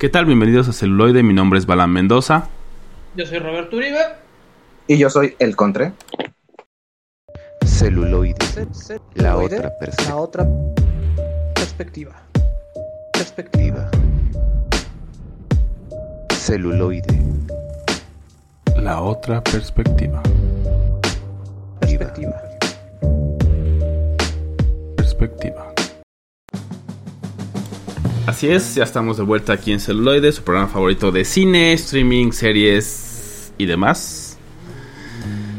¿Qué tal? Bienvenidos a Celuloide, mi nombre es Balán Mendoza. Yo soy Roberto Uribe. Y yo soy El Contre. Celuloide. La otra perspectiva. La otra perspectiva. Perspectiva. Celuloide. La otra perspectiva. Perspectiva. Perspectiva. Así es, ya estamos de vuelta aquí en Celuloide, su programa favorito de cine, streaming, series y demás.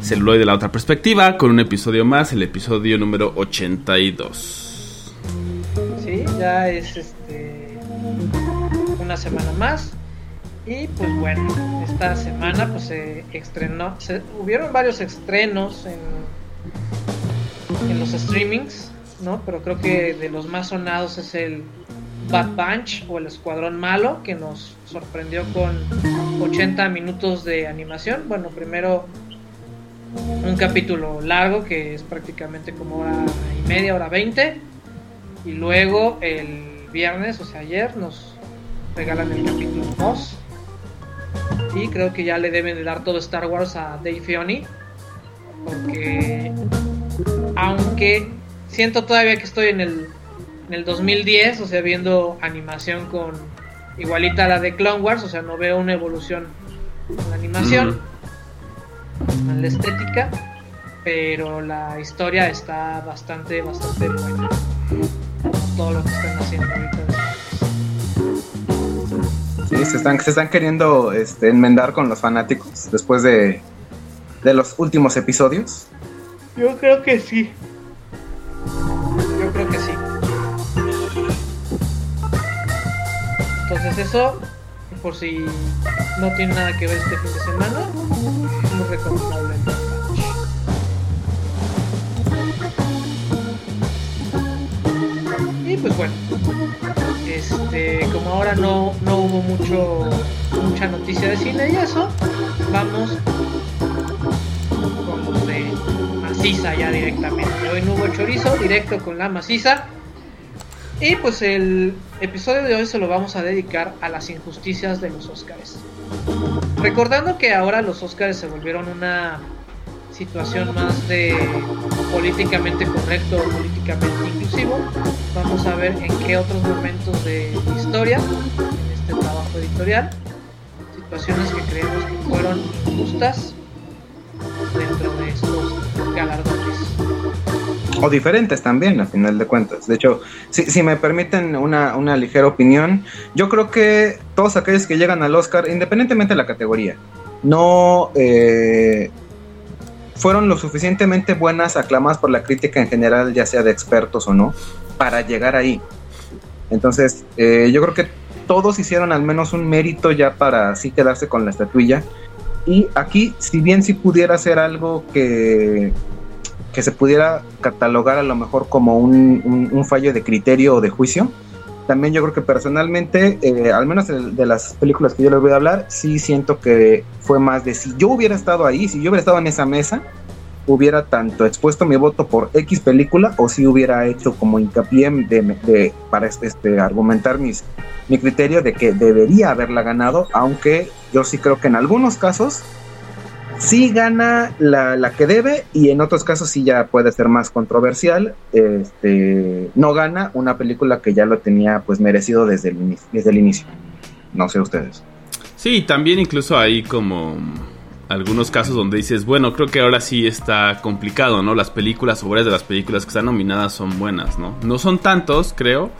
Celuloide, la otra perspectiva, con un episodio más, el episodio número 82. Sí, ya es este una semana más. Y pues bueno, esta semana pues se estrenó, hubieron varios estrenos en, en los streamings, ¿no? Pero creo que de los más sonados es el Bad Bunch o el Escuadrón Malo, que nos sorprendió con 80 minutos de animación. Bueno, primero un capítulo largo que es prácticamente como hora y media, hora 20. Y luego el viernes, o sea, ayer, nos regalan el capítulo 2. Y creo que ya le deben de dar todo Star Wars a Dave Filoni. Porque aunque siento todavía que estoy en el, en el 2010, o sea, viendo animación con igualita a la de Clone Wars, o sea, no veo una evolución en la animación, en la estética, pero la historia está bastante, bastante buena. Todo lo que están haciendo ahorita. Sí, se están, se están queriendo este, enmendar con los fanáticos después de, de los últimos episodios. Yo creo que sí. Eso, por si no tiene nada que ver este fin de semana, muy recomendable. Y pues bueno, este, como ahora no, no hubo mucho mucha noticia de cine y eso, vamos con los de maciza ya directamente. Hoy no hubo chorizo, directo con la maciza. Y pues el episodio de hoy se lo vamos a dedicar a las injusticias de los Oscars. Recordando que ahora los Oscars se volvieron una situación más de políticamente correcto o políticamente inclusivo, vamos a ver en qué otros momentos de historia, en este trabajo editorial, situaciones que creemos que fueron injustas dentro de estos. O diferentes también, a final de cuentas. De hecho, si, si me permiten una, una ligera opinión, yo creo que todos aquellos que llegan al Oscar, independientemente de la categoría, no eh, fueron lo suficientemente buenas, aclamadas por la crítica en general, ya sea de expertos o no, para llegar ahí. Entonces, eh, yo creo que todos hicieron al menos un mérito ya para así quedarse con la estatuilla. Y aquí, si bien sí pudiera ser algo que, que se pudiera catalogar a lo mejor como un, un- un fallo de criterio o de juicio, también yo creo que personalmente, eh, al menos de, las películas que yo les voy a hablar, sí siento que fue más de si yo hubiera estado ahí, si yo hubiera estado en esa mesa, hubiera tanto expuesto mi voto por X película o si hubiera hecho como hincapié de, de- para este, argumentar mis, mi criterio de que debería haberla ganado, aunque yo sí creo que en algunos casos sí gana la, la que debe y en otros casos sí ya puede ser más controversial. Este, no gana una película que ya lo tenía pues merecido desde el, inicio- desde el inicio. No sé ustedes. Sí, también incluso hay como algunos casos donde dices, bueno, creo que ahora sí está complicado, ¿no? Las películas o varias de las películas que están nominadas son buenas, ¿no? No son tantos, creo,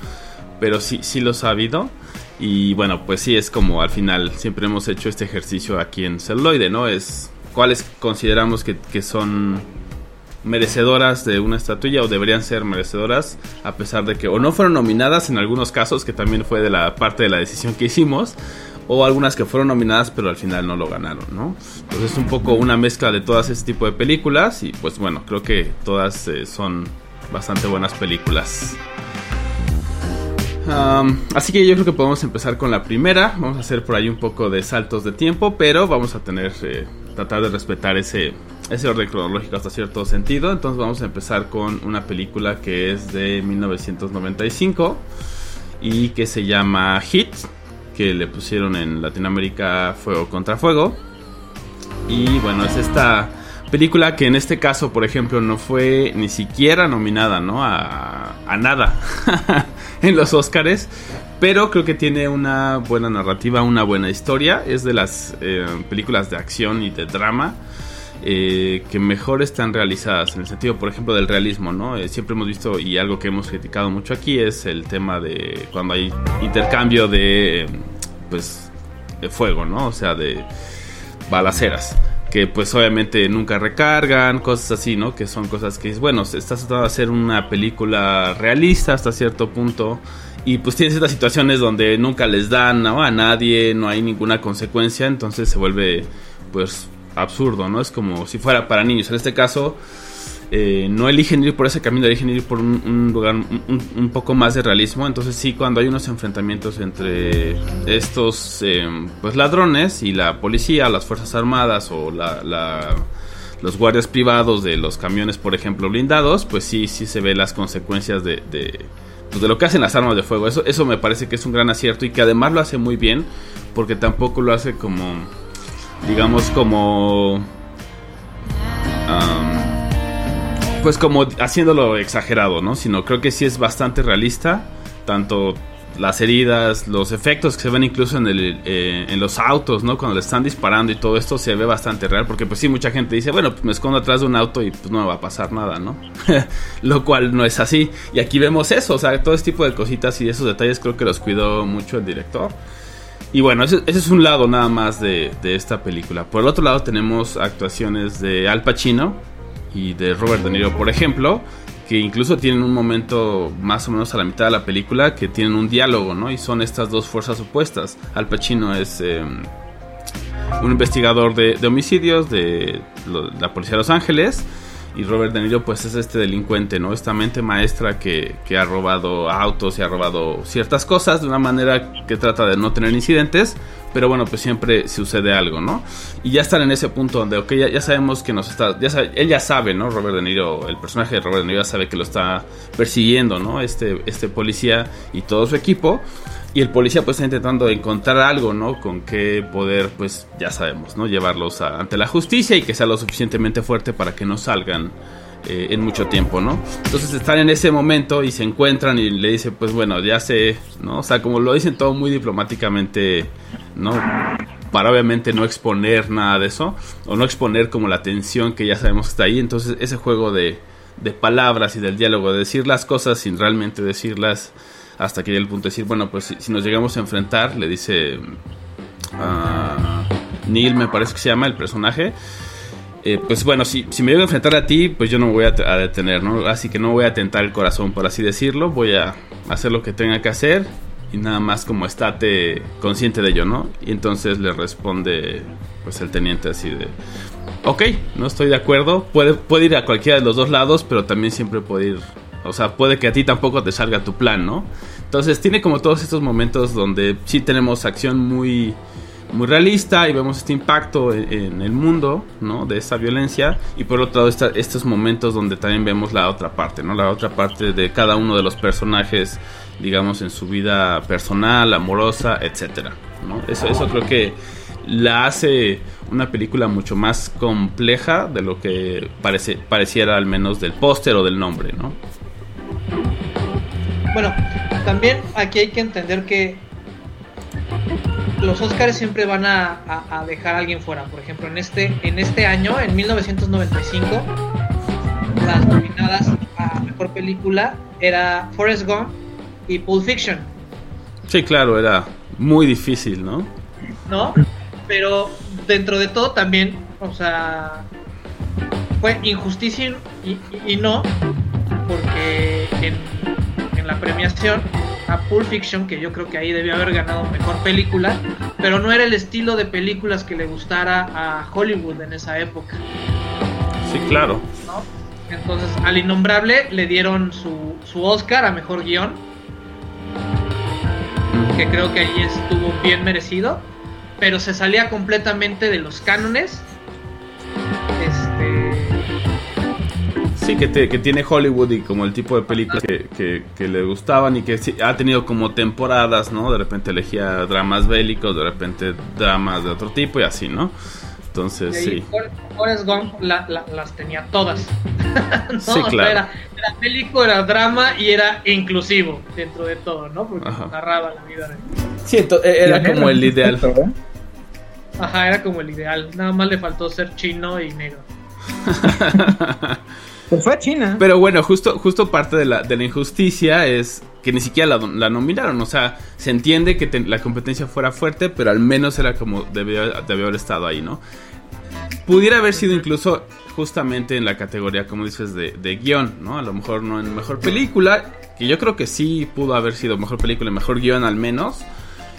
pero sí, sí los ha habido. Y bueno, pues sí, es como al final siempre hemos hecho este ejercicio aquí en Celuloide, ¿no? Es cuáles consideramos que, que son merecedoras de una estatuilla o deberían ser merecedoras a pesar de que o no fueron nominadas en algunos casos que también fue de la parte de la decisión que hicimos o algunas que fueron nominadas pero al final no lo ganaron, ¿no? Entonces es un poco una mezcla de todas ese tipo de películas y pues bueno, creo que todas eh, son bastante buenas películas. Así que yo creo que podemos empezar con la primera. Vamos a hacer por ahí un poco de saltos de tiempo, pero vamos a tener eh, tratar de respetar ese ese orden cronológico hasta cierto sentido. Entonces vamos a empezar con una película que es de 1995 y que se llama Hit. que le pusieron en Latinoamérica Fuego contra Fuego. Y bueno, es esta película que en este caso, por ejemplo, no fue ni siquiera nominada, ¿no? A, a nada en los Oscars. Pero creo que tiene una buena narrativa, una buena historia. Es de las eh, películas de acción y de drama eh, que mejor están realizadas. En el sentido, por ejemplo, del realismo, ¿no? Eh, siempre hemos visto, y algo que hemos criticado mucho aquí, es el tema de cuando hay intercambio de, pues, de fuego, ¿no? O sea, de balaceras que pues obviamente nunca recargan, cosas así, ¿no? Que son cosas que, bueno, estás tratando de hacer una película realista hasta cierto punto y pues tienes estas situaciones donde nunca les dan a nadie, no hay ninguna consecuencia, entonces se vuelve pues absurdo, ¿no? Es como si fuera para niños. En este caso, eh, no eligen ir por ese camino, eligen ir por un, lugar un, poco más de realismo. Entonces sí, cuando hay unos enfrentamientos entre estos eh, pues ladrones y la policía, las fuerzas armadas o la, los guardias privados de los camiones, por ejemplo, blindados, pues sí, sí se ve las consecuencias de, de, pues de lo que hacen las armas de fuego. Eso, eso me parece que es un gran acierto y que además lo hace muy bien porque tampoco lo hace como, digamos, como pues como haciéndolo exagerado, ¿no? Sino creo que sí es bastante realista, tanto las heridas, los efectos que se ven incluso en, el, eh, en los autos, ¿no? Cuando le están disparando y todo esto se ve bastante real, porque pues sí, mucha gente dice, bueno, pues me escondo atrás de un auto y pues no me va a pasar nada, ¿no? Lo cual no es así. Y aquí vemos eso, o sea, todo este tipo de cositas y esos detalles creo que los cuidó mucho el director. Y bueno, ese, es un lado nada más de, de esta película. Por el otro lado tenemos actuaciones de Al Pacino, y de Robert De Niro, por ejemplo, que incluso tienen un momento más o menos a la mitad de la película que tienen un diálogo, ¿no? Y son estas dos fuerzas opuestas. Al Pacino es em, un investigador de, homicidios de la policía de Los Ángeles y Robert De Niro pues es este delincuente, ¿no? Esta mente maestra que, que, ha robado autos y ha robado ciertas cosas de una manera que trata de no tener incidentes, pero bueno, pues siempre sucede algo, ¿no? Y ya están en ese punto donde, ok, ya, sabemos que nos está, ya sabe, él ya sabe, ¿no? Robert De Niro, el personaje de Robert De Niro ya sabe que lo está persiguiendo, ¿no? Este, este policía y todo su equipo. Y el policía pues está intentando encontrar algo, ¿no? Con qué poder, pues ya sabemos, ¿no? Llevarlos ante la justicia y que sea lo suficientemente fuerte para que no salgan eh, en mucho tiempo, ¿no? Entonces están en ese momento y se encuentran y le dice, pues bueno, ya sé, ¿no? O sea, como lo dicen todo muy diplomáticamente, ¿no? Para obviamente no exponer nada de eso, o no exponer como la tensión que ya sabemos que está ahí. Entonces ese juego de, de palabras y del diálogo, de decir las cosas sin realmente decirlas hasta que llega el punto de decir, bueno, pues si, nos llegamos a enfrentar, le dice uh, Neil, me parece que se llama el personaje. Eh, pues bueno, si, si me llego a enfrentar a ti, pues yo no me voy a, detener, ¿no? Así que no voy a tentar el corazón, por así decirlo. Voy a hacer lo que tenga que hacer y nada más como estate consciente de ello, ¿no? Y entonces le responde, pues el teniente así de, ok, no estoy de acuerdo, puede, puede ir a cualquiera de los dos lados, pero también siempre puede ir o sea, puede que a ti tampoco te salga tu plan, ¿no? Entonces tiene como todos estos momentos donde sí tenemos acción muy, muy realista y vemos este impacto en, el mundo, ¿no? De esa violencia. Y por otro lado, estos momentos donde también vemos la otra parte, ¿no? La otra parte de cada uno de los personajes, digamos, en su vida personal, amorosa, etcétera, ¿no? Eso, eso creo que la hace una película mucho más compleja de lo que parece, pareciera al menos del póster o del nombre, ¿no? Bueno, también aquí hay que entender que los Oscars siempre van a, dejar a alguien fuera. Por ejemplo, en este, en este año, en 1995, las nominadas a mejor película era Forrest Gump y Pulp Fiction. Sí, claro, era muy difícil, ¿no? ¿No? Pero dentro de todo también, o sea, fue injusticia y, y no, porque en la premiación a Pulp Fiction, que yo creo que ahí debió haber ganado mejor película, pero no era el estilo de películas que le gustara a Hollywood en esa época. Sí, claro. Entonces, al innombrable le dieron su, su Oscar a mejor guion, que creo que ahí estuvo bien merecido, pero se salía completamente de los cánones. Sí, que, te- que tiene Hollywood y como el tipo de películas que, que- que le gustaban y que sí, ha tenido como temporadas, ¿no? De repente elegía dramas bélicos, de repente dramas de otro tipo y así, ¿no? Entonces, sí. For- Forrest Gump la- la- las tenía todas. ¿no? Sí, O sea, claro. Era, era bélico, era drama y era inclusivo dentro de todo, ¿no? Porque Ajá. narraba la vida de... Sí, ento- era Pionero como el ideal. ¿eh? Ajá, era como el ideal. Nada más le faltó ser chino y negro. Pues fue a China. Pero bueno, justo, justo parte de la, de la injusticia es que ni siquiera la, nominaron. O sea, se entiende que la competencia fuera fuerte, pero al menos era como debió, debió haber estado ahí, ¿no? Pudiera haber sido incluso justamente en la categoría, como dices, de, de guion, ¿no? A lo mejor no en mejor película, que yo creo que sí pudo haber sido mejor película mejor guion al menos.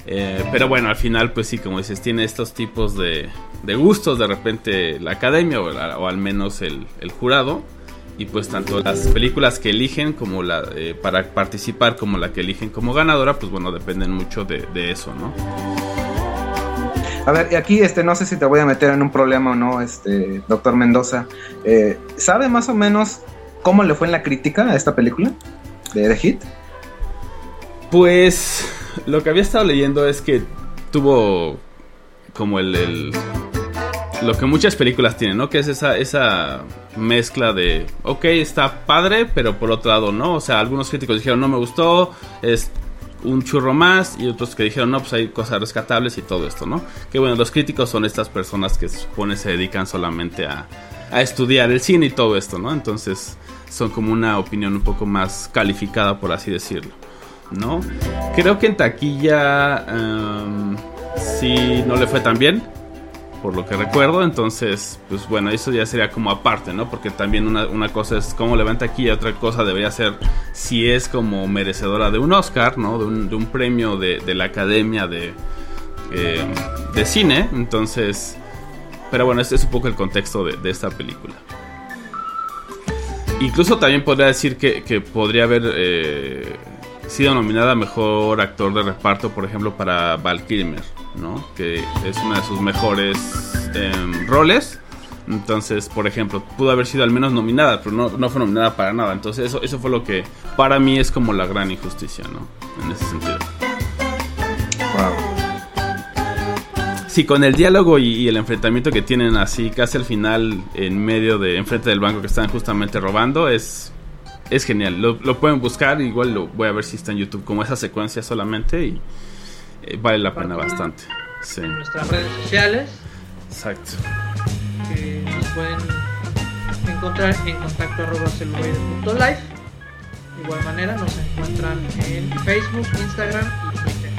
Eh, pero bueno, al final, pues sí, como dices, tiene estos tipos de, de gustos de repente la academia o, la- o al menos el, el jurado. Y pues tanto las películas que eligen como la eh, para participar como la que eligen como ganadora, pues bueno, dependen mucho de, de eso, ¿no? A ver, aquí este, no sé si te voy a meter en un problema o no, este, doctor Mendoza. Eh, ¿Sabe más o menos cómo le fue en la crítica a esta película de The Hit? Pues lo que había estado leyendo es que tuvo como el, lo que muchas películas tienen, ¿no? Que es esa, esa mezcla de, ok, está padre, pero por otro lado no. O sea, algunos críticos dijeron, no me gustó, es un churro más, y otros que dijeron, no, pues hay cosas rescatables y todo esto, ¿no? Que bueno, los críticos son estas personas que se supone se dedican solamente a, a estudiar el cine y todo esto, ¿no? Entonces son como una opinión un poco más calificada, por así decirlo. ¿No? Creo que en taquilla em, sí no le fue tan bien, por lo que recuerdo, entonces, pues bueno, eso ya sería como aparte, ¿no? Porque también una, una cosa es cómo le va en taquilla, otra cosa debería ser si es como merecedora de un Oscar, ¿no? De un, de un premio de, de la Academia de, eh, de Cine, entonces... Pero bueno, este es un poco el contexto de, de esta película. Incluso también podría decir que, que podría haber eh, sido nominada a mejor actor de reparto, por ejemplo, para Val Kilmer, ¿no? Que es uno de sus mejores em, roles. Entonces, por ejemplo, pudo haber sido al menos nominada, pero no, no fue nominada para nada. Entonces, eso, eso fue lo que para mí es como la gran injusticia, ¿no? En ese sentido. Wow. Sí, con el diálogo y, y el enfrentamiento que tienen así casi al final en medio de enfrente del banco que están justamente robando es es genial. Lo, lo pueden buscar, igual lo voy a ver si está en YouTube como esa secuencia solamente y eh, vale la pena bastante. Sí, En nuestras redes sociales, exacto. que nos pueden encontrar en contacto arroba. De igual manera nos encuentran en Facebook, Instagram y Twitter.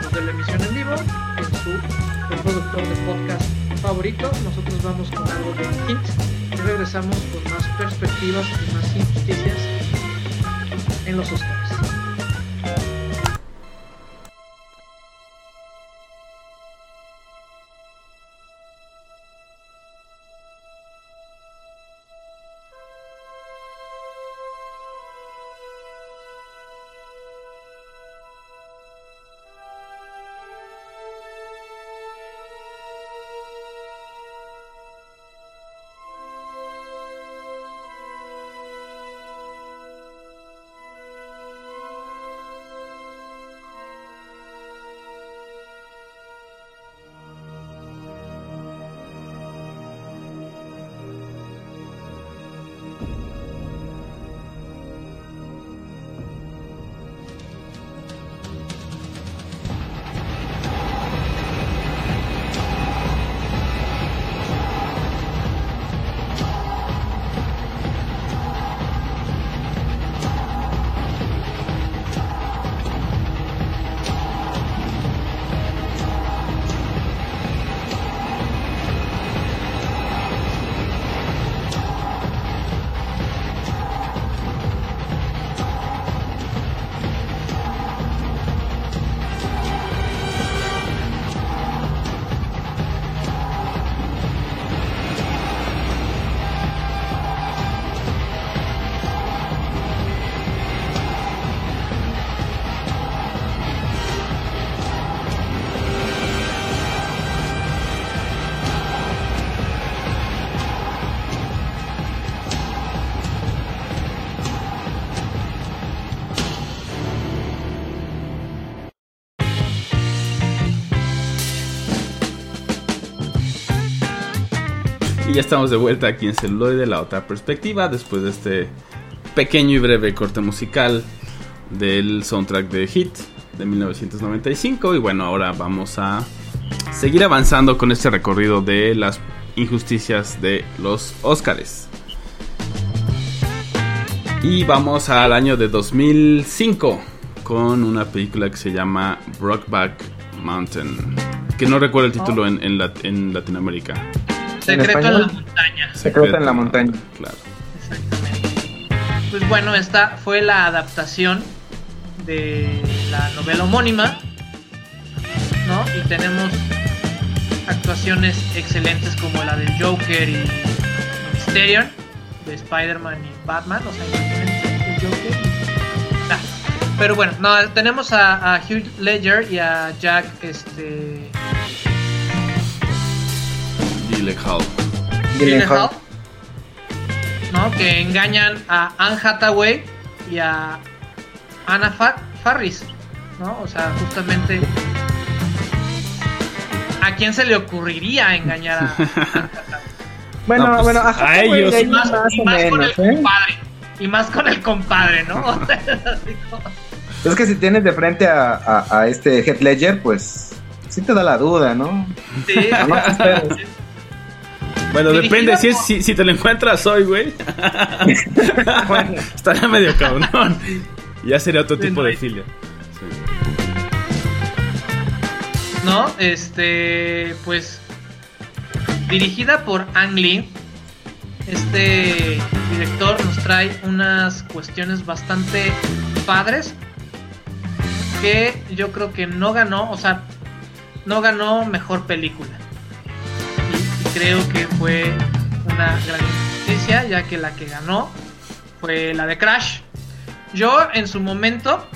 Después de la emisión en vivo, en su reproductor de podcast favorito, nosotros vamos con algo de hint y regresamos con más perspectivas y más injusticias en los Oscars. Ya estamos de vuelta aquí en Celuloide, la otra perspectiva, después de este pequeño y breve corte musical del soundtrack de Hit de 1995. Y bueno, ahora vamos a seguir avanzando con este recorrido de las injusticias de los Óscares. Y vamos al año de 2005 con una película que se llama Brockback Mountain. Que no recuerdo el título en, en, la- en Latinoamérica. Secreto en, español? la montaña. Secreto en la montaña. Claro. Exactamente. Pues bueno, esta fue la adaptación de la novela homónima, ¿no? Y tenemos actuaciones excelentes como la del Joker y Mysterion, de Spider-Man y Batman, o sea, imagínense el Joker. y- pero bueno, no, tenemos a, a Hugh Ledger y a Jack, este... Gyllenhaal. Gyllenhaal, ¿no? Que engañan a Anne Hathaway y a Anna Fa- Farris, ¿no? O sea, justamente ¿a quién se le ocurriría engañar a Anne Hathaway? Bueno, No, pues, bueno, a ajá, ellos. Y más, y con el ¿eh? compadre. Y más con el compadre, ¿no? O sea, así como- Es que si tienes de frente a, a, a este Heath Ledger, pues sí te da la duda, ¿no? sí. Bueno, depende. Si, es- si, si te lo encuentras hoy, güey. Bueno. Estaría medio cabrón. Ya sería otro tipo de filia. ¿no? Este, pues, dirigida por Ang Lee, este director nos trae unas cuestiones bastante padres que yo creo que no ganó, o sea, no ganó mejor película. Creo que fue una gran injusticia, ya que la que ganó fue la de Crash. Yo en su momento,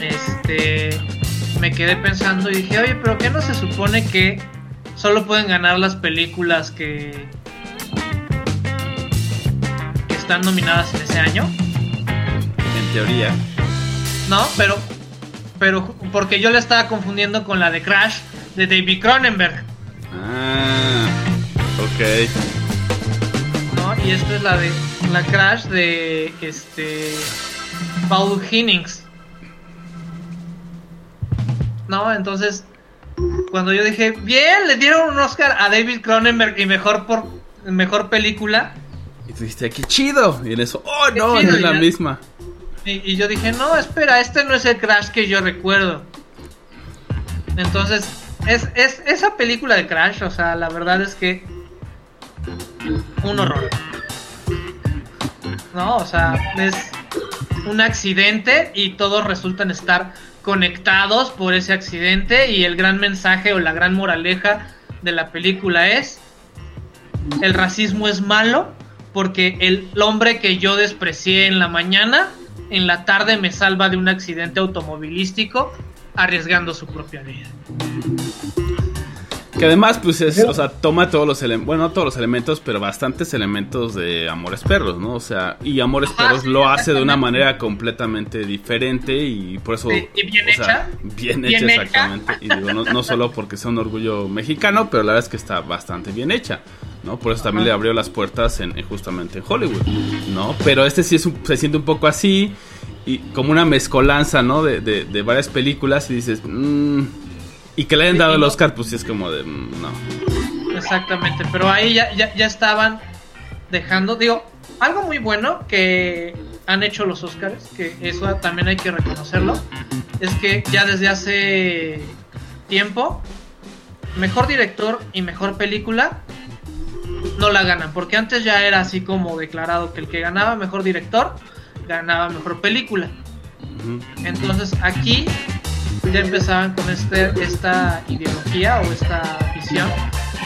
este, me quedé pensando y dije, oye, pero ¿qué no se supone que solo pueden ganar las películas que, que están nominadas en ese año? En teoría. No, pero, pero porque yo le estaba confundiendo con la de Crash de David Cronenberg, Ah, ok. ¿no? Y esta es la de la Crash de este Paul Hinnings. No, entonces cuando yo dije, bien, le dieron un Oscar a David Cronenberg y mejor por mejor película. Y tú dijiste, qué chido. Y en eso, oh no, no es la ya. misma. Y, y yo dije, no, espera, este no es el Crash que yo recuerdo. Entonces, es, es esa película de Crash, o sea, la verdad es que un horror. No, o sea, es un accidente y todos resultan estar conectados por ese accidente y el gran mensaje o la gran moraleja de la película es el racismo es malo porque el hombre que yo desprecié en la mañana, en la tarde me salva de un accidente automovilístico arriesgando su propia vida. Que además, pues es, o sea, toma todos los elementos, bueno, no todos los elementos, pero bastantes elementos de Amores Perros, ¿no? O sea, y Amores Ajá, Perros sí, lo hace de una manera completamente diferente y por eso... Sí, y bien o sea, hecha. bien, Bien hecha, hecha. exactamente. Y digo, no, no solo porque sea un orgullo mexicano, pero la verdad es que está bastante bien hecha, ¿no? Por eso también Ajá. le abrió las puertas en, en- justamente en Hollywood, ¿no? Pero este sí es un- se siente un poco así y como una mezcolanza, ¿no? De, de- de varias películas y dices... "Mm", y que le hayan dado el Oscar, pues sí es como de... "Mm, No. Exactamente, pero ahí ya, ya, ya estaban dejando, digo, algo muy bueno que han hecho los Oscars, que eso también hay que reconocerlo, es que ya desde hace tiempo, mejor director y mejor película no la ganan, porque antes ya era así como declarado que el que ganaba mejor director ganaba mejor película. Entonces aquí ya empezaban con este, esta ideología o esta visión,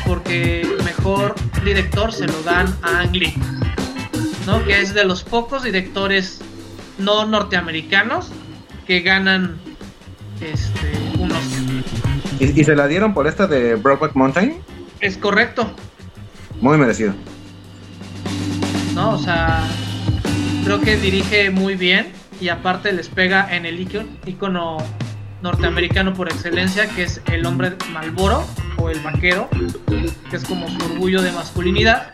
porque mejor director se lo dan a Ang Lee, ¿no? que es de los pocos directores no norteamericanos que ganan este, un Oscar. ¿Y, y se la dieron por esta de Brokeback Mountain? Es correcto, Muy merecido. ¿no? O sea, creo que dirige muy bien y aparte les pega en el icono, norteamericano por excelencia, que es el hombre Malboro o el vaquero, que es como su orgullo de masculinidad.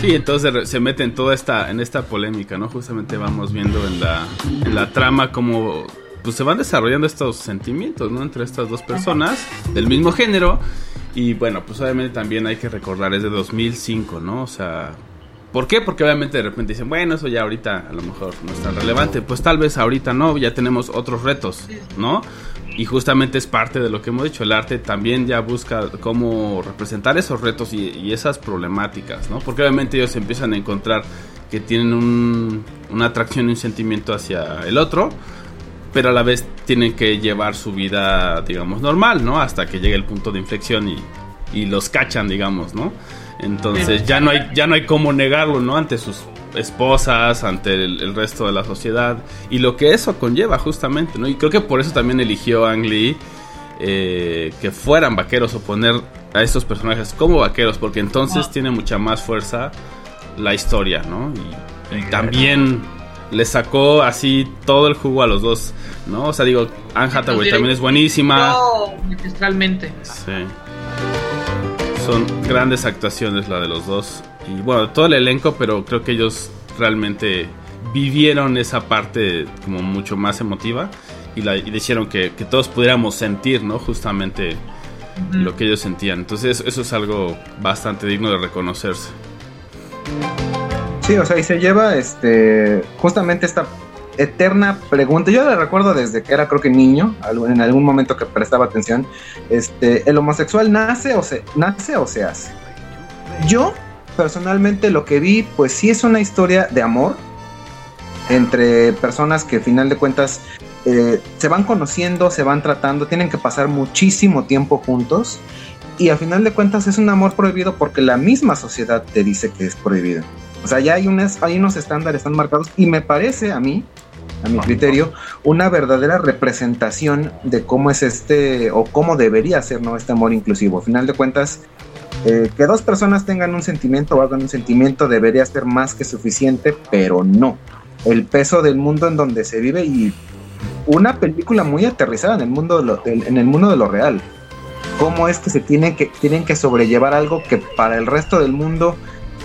Sí, entonces se mete en toda esta, en esta polémica, ¿no? Justamente vamos viendo en la, en la trama cómo pues, se van desarrollando estos sentimientos, ¿no? Entre estas dos personas del mismo género. Y bueno, pues obviamente también hay que recordar, es de 2005, ¿no? O sea, ¿por qué? Porque obviamente de repente dicen, bueno, eso ya ahorita a lo mejor no es tan relevante. Pues tal vez ahorita no, ya tenemos otros retos, ¿no? Y justamente es parte de lo que hemos dicho, el arte también ya busca cómo representar esos retos y, esas problemáticas, ¿no? Porque obviamente ellos empiezan a encontrar que tienen un, una atracción y un sentimiento hacia el otro, pero a la vez tienen que llevar su vida, digamos, normal, ¿no? Hasta que llegue el punto de inflexión y, y los cachan, digamos, ¿no? Entonces ya no hay ya no hay cómo negarlo, ¿no? Ante sus esposas, ante el, resto de la sociedad y lo que eso conlleva justamente, ¿no? Y creo que por eso también eligió Ang Lee eh, que fueran vaqueros o poner a estos personajes como vaqueros, porque entonces tiene mucha más fuerza la historia, ¿no? Y, también le sacó así todo el jugo a los dos, ¿no? O sea, digo, Anne Hathaway también es buenísima. magistralmente. Sí. Son grandes actuaciones la de los dos y bueno, todo el elenco, pero creo que ellos realmente vivieron esa parte como mucho más emotiva y, la, y hicieron que, todos pudiéramos sentir, ¿no? Justamente lo que ellos sentían. Entonces eso es algo bastante digno de reconocerse. Sí, o sea, y se lleva este justamente esta eterna pregunta. Yo la recuerdo desde que era creo que niño, en algún momento que prestaba atención. Este, ¿el homosexual nace o se nace o se hace? Yo personalmente lo que vi, pues sí es una historia de amor entre personas que al final de cuentas eh, se van conociendo, se van tratando, tienen que pasar muchísimo tiempo juntos y al final de cuentas es un amor prohibido porque la misma sociedad te dice que es prohibido. O sea, ya hay, unas, hay unos estándares tan marcados y me parece a mí, a mi criterio, una verdadera representación de cómo es este o cómo debería ser ¿no? este amor inclusivo. Al final de cuentas, eh, que dos personas tengan un sentimiento o hagan un sentimiento debería ser más que suficiente, pero no. El peso del mundo en donde se vive y una película muy aterrizada en el mundo de lo, en el mundo de lo real. Cómo es que se tienen que, tienen que sobrellevar algo que para el resto del mundo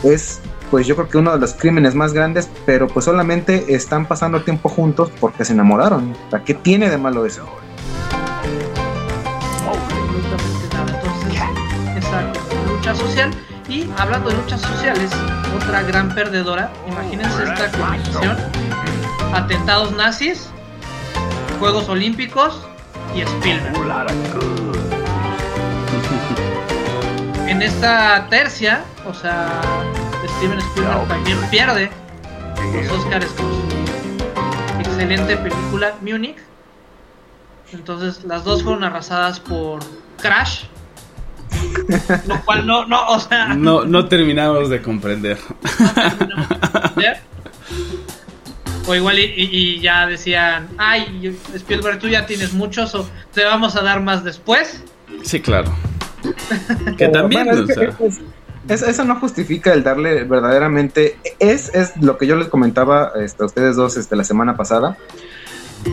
es, pues yo creo que uno de los crímenes más grandes, pero pues solamente están pasando tiempo juntos porque se enamoraron. ¿Qué tiene de malo eso? social. Y hablando de luchas sociales, otra gran perdedora, imagínense esta combinación: atentados nazis, Juegos Olímpicos y Spielberg. En esta tercia, o sea, Steven Spielberg también pierde los Oscars con su excelente película Munich. Entonces las dos fueron arrasadas por Crash, lo cual no, no, o sea. No, no terminamos de comprender. O igual y, ya decían, ay, Spielberg, tú ya tienes muchos, o te vamos a dar más después. Sí, claro. que también, eso no justifica el darle verdaderamente. Es, es lo que yo les comentaba este, a ustedes dos este, la semana pasada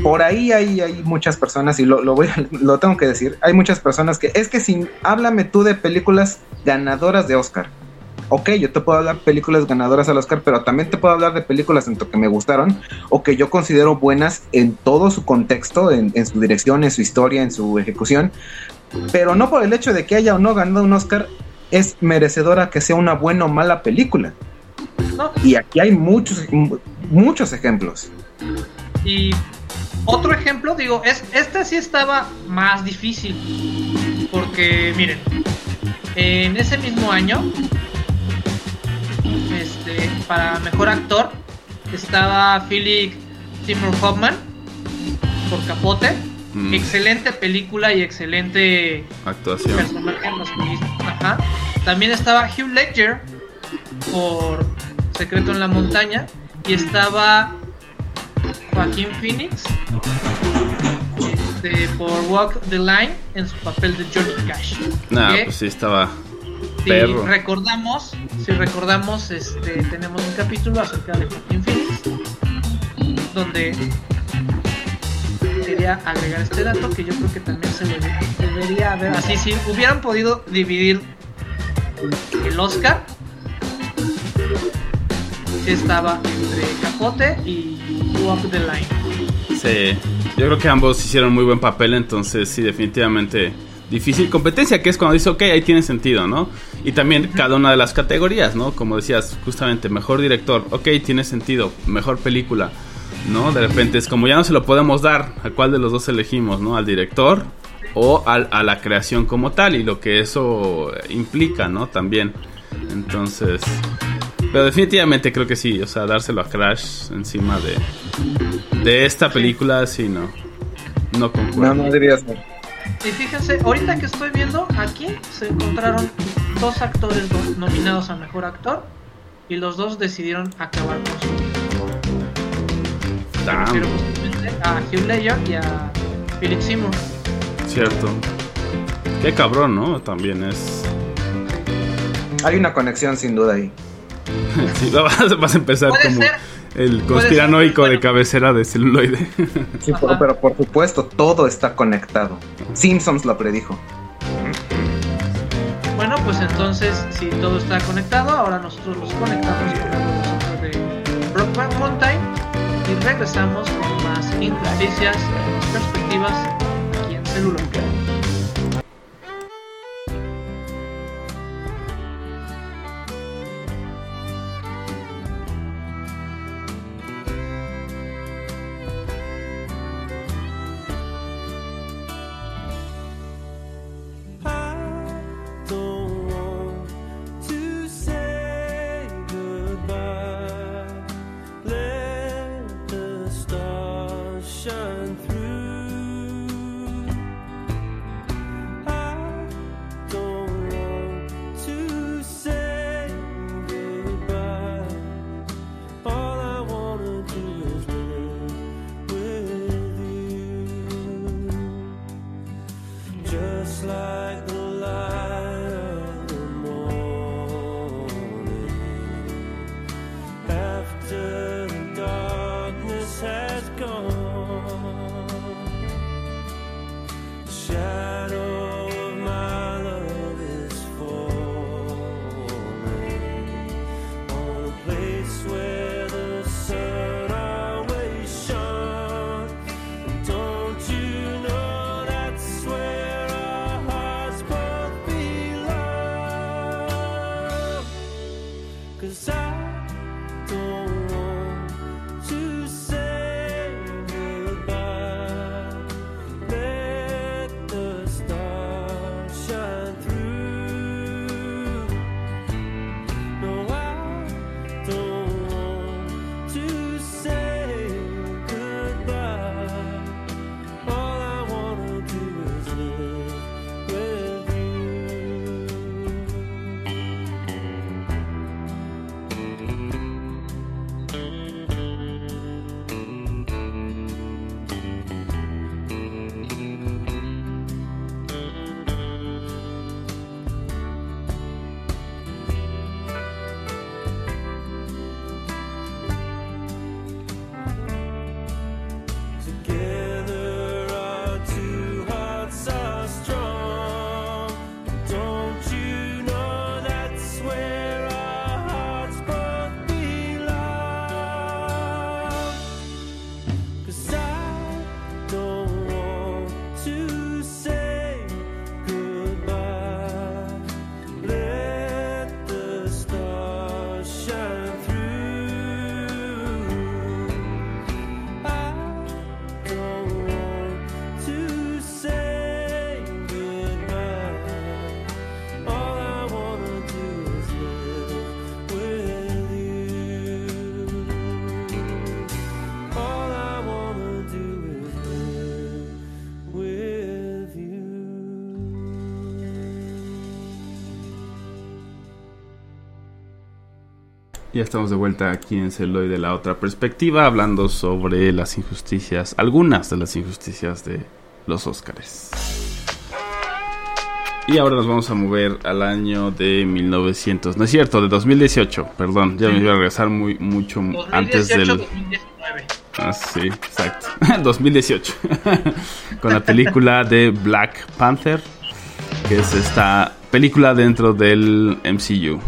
por ahí hay, hay muchas personas, y lo, lo, voy, lo tengo que decir, hay muchas personas que es que si háblame tú de películas ganadoras de Oscar. Ok, yo te puedo hablar películas ganadoras al Oscar, pero también te puedo hablar de películas en que me gustaron o que yo considero buenas en todo su contexto, en, en su dirección, en su historia, en su ejecución. Pero no por el hecho de que haya o no ganado un Oscar, es merecedora que sea una buena o mala película. Y aquí hay muchos, muchos ejemplos. Y otro ejemplo, digo, es, este sí estaba más difícil. Porque, miren, en ese mismo año, este, para mejor actor, estaba Philip Seymour Hoffman por Capote. Mm. Excelente película y excelente actuación. Personaje Ajá. También estaba Hugh Ledger por Secreto en la Montaña. Y estaba Joaquín Phoenix este, por Walk the Line en su papel de Johnny Cash. No, pues sí estaba. Si recordamos, si recordamos, este, tenemos un capítulo acerca de Joaquín Phoenix donde gustaría agregar este dato que yo creo que también se debe- debería haber. Así, si hubieran podido dividir el Oscar, sí estaba entre Capote y Walk the Line. Sí, yo creo que ambos hicieron muy buen papel, entonces sí, definitivamente difícil competencia, que es cuando dice, ok, ahí tiene sentido, ¿no? Y también cada una de las categorías, ¿no? Como decías, justamente, mejor director, ok, tiene sentido, mejor película, ¿no? De repente es como ya no se lo podemos dar, ¿a cuál de los dos elegimos, ¿no? ¿Al director o al- a la creación como tal? Y lo que eso implica, ¿no? También. Entonces... Pero definitivamente creo que sí, o sea, dárselo a Crash encima de, de esta película, sí, no. No concuerdo. No, no diría ser. Y fíjense, ahorita que estoy viendo, aquí se encontraron dos actores no- nominados a mejor actor y los dos decidieron acabar con su Damn, refiero justamente a Hugh Ledger y a Philip Seymour. cierto. Qué cabrón, ¿no? También es. Hay una conexión sin duda ahí. Sí, vas, vas a empezar como ser. el conspiranoico ser, de cabecera de celuloide. Sí, pero, pero por supuesto, todo está conectado. Simpsons lo predijo. Bueno, pues entonces, si todo está conectado, ahora nosotros los conectamos con nosotros de Brockback Mountain y regresamos con más injusticias, perspectivas aquí en Celuloide. Ya estamos de vuelta aquí en Celoy de la otra perspectiva, hablando sobre las injusticias, algunas de las injusticias de los Óscares. Y ahora nos vamos a mover al año de 1900, no es cierto, de 2018, perdón, ya me iba a regresar muy mucho antes 2018, del 2019. Ah, sí, exacto. 2018. Con la película de Black Panther, que es esta película dentro del MCU.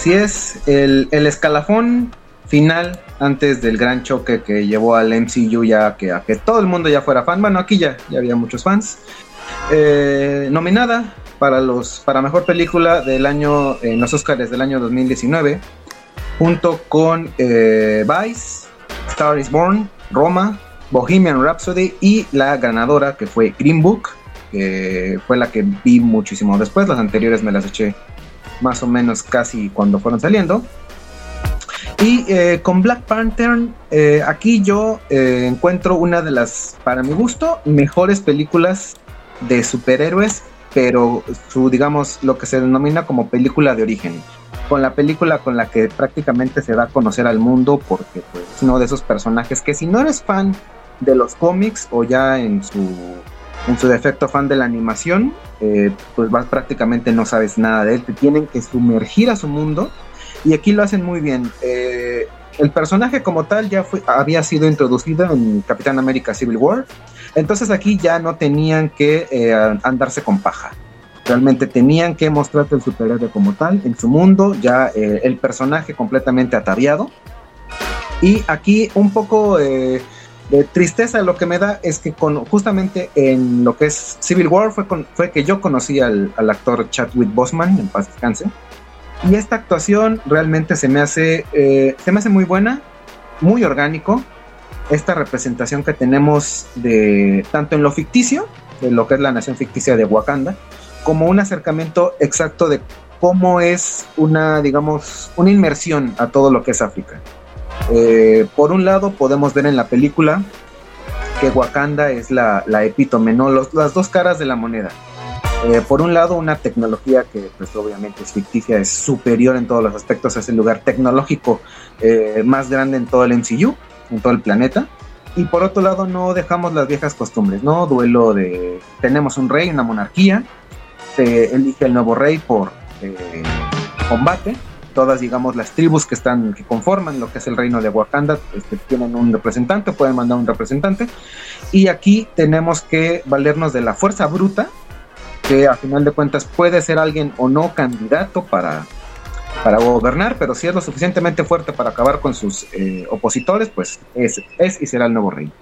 Así es, el, el escalafón final antes del gran choque que llevó al MCU ya que a que todo el mundo ya fuera fan. Bueno, aquí ya, ya había muchos fans. Eh, nominada para los para mejor película del año en los Oscars del año 2019 junto con eh, Vice, Star is Born, Roma, Bohemian Rhapsody y la ganadora que fue Green Book, que fue la que vi muchísimo después. Las anteriores me las eché más o menos casi cuando fueron saliendo. Y eh, con Black Panther, eh, aquí yo eh, encuentro una de las, para mi gusto, mejores películas de superhéroes, pero su, digamos, lo que se denomina como película de origen. Con la película con la que prácticamente se da a conocer al mundo, porque pues, es uno de esos personajes que si no eres fan de los cómics o ya en su, en su defecto fan de la animación, eh, pues vas, prácticamente no sabes nada de él. Te tienen que sumergir a su mundo y aquí lo hacen muy bien. Eh, el personaje como tal ya había sido introducido en Capitán América Civil War, entonces aquí ya no tenían que eh, andarse con paja. Realmente tenían que mostrarte el superhéroe como tal en su mundo, ya el personaje completamente ataviado. Y aquí un poco de tristeza lo que me da es que con, justamente en lo que es Civil War fue, con, fue que yo conocí al, al actor Chadwick Boseman, en paz descanse. Y esta actuación realmente se me hace, eh, se me hace muy buena, muy orgánico. Esta representación que tenemos de tanto en lo ficticio, de lo que es la nación ficticia de Wakanda, como un acercamiento exacto de cómo es una, digamos, una inmersión a todo lo que es África. Eh, por un lado, podemos ver en la película que Wakanda es la, epítome, ¿no? Las dos caras de la moneda. Eh, por un lado, una tecnología que pues obviamente es ficticia, es superior en todos los aspectos, es el lugar tecnológico eh, más grande en todo el MCU, en todo el planeta. Y por otro lado, no dejamos las viejas costumbres, ¿no? Duelo de... Tenemos un rey, una monarquía, se elige el nuevo rey por eh, combate. Todas, digamos, las tribus que están, que conforman lo que es el reino de Wakanda, este, tienen un representante, pueden mandar un representante. Y aquí tenemos que valernos de la fuerza bruta, que a final de cuentas puede ser alguien o no candidato para, para gobernar, pero si es lo suficientemente fuerte para acabar con sus eh, opositores, pues es, es, y será el nuevo rey.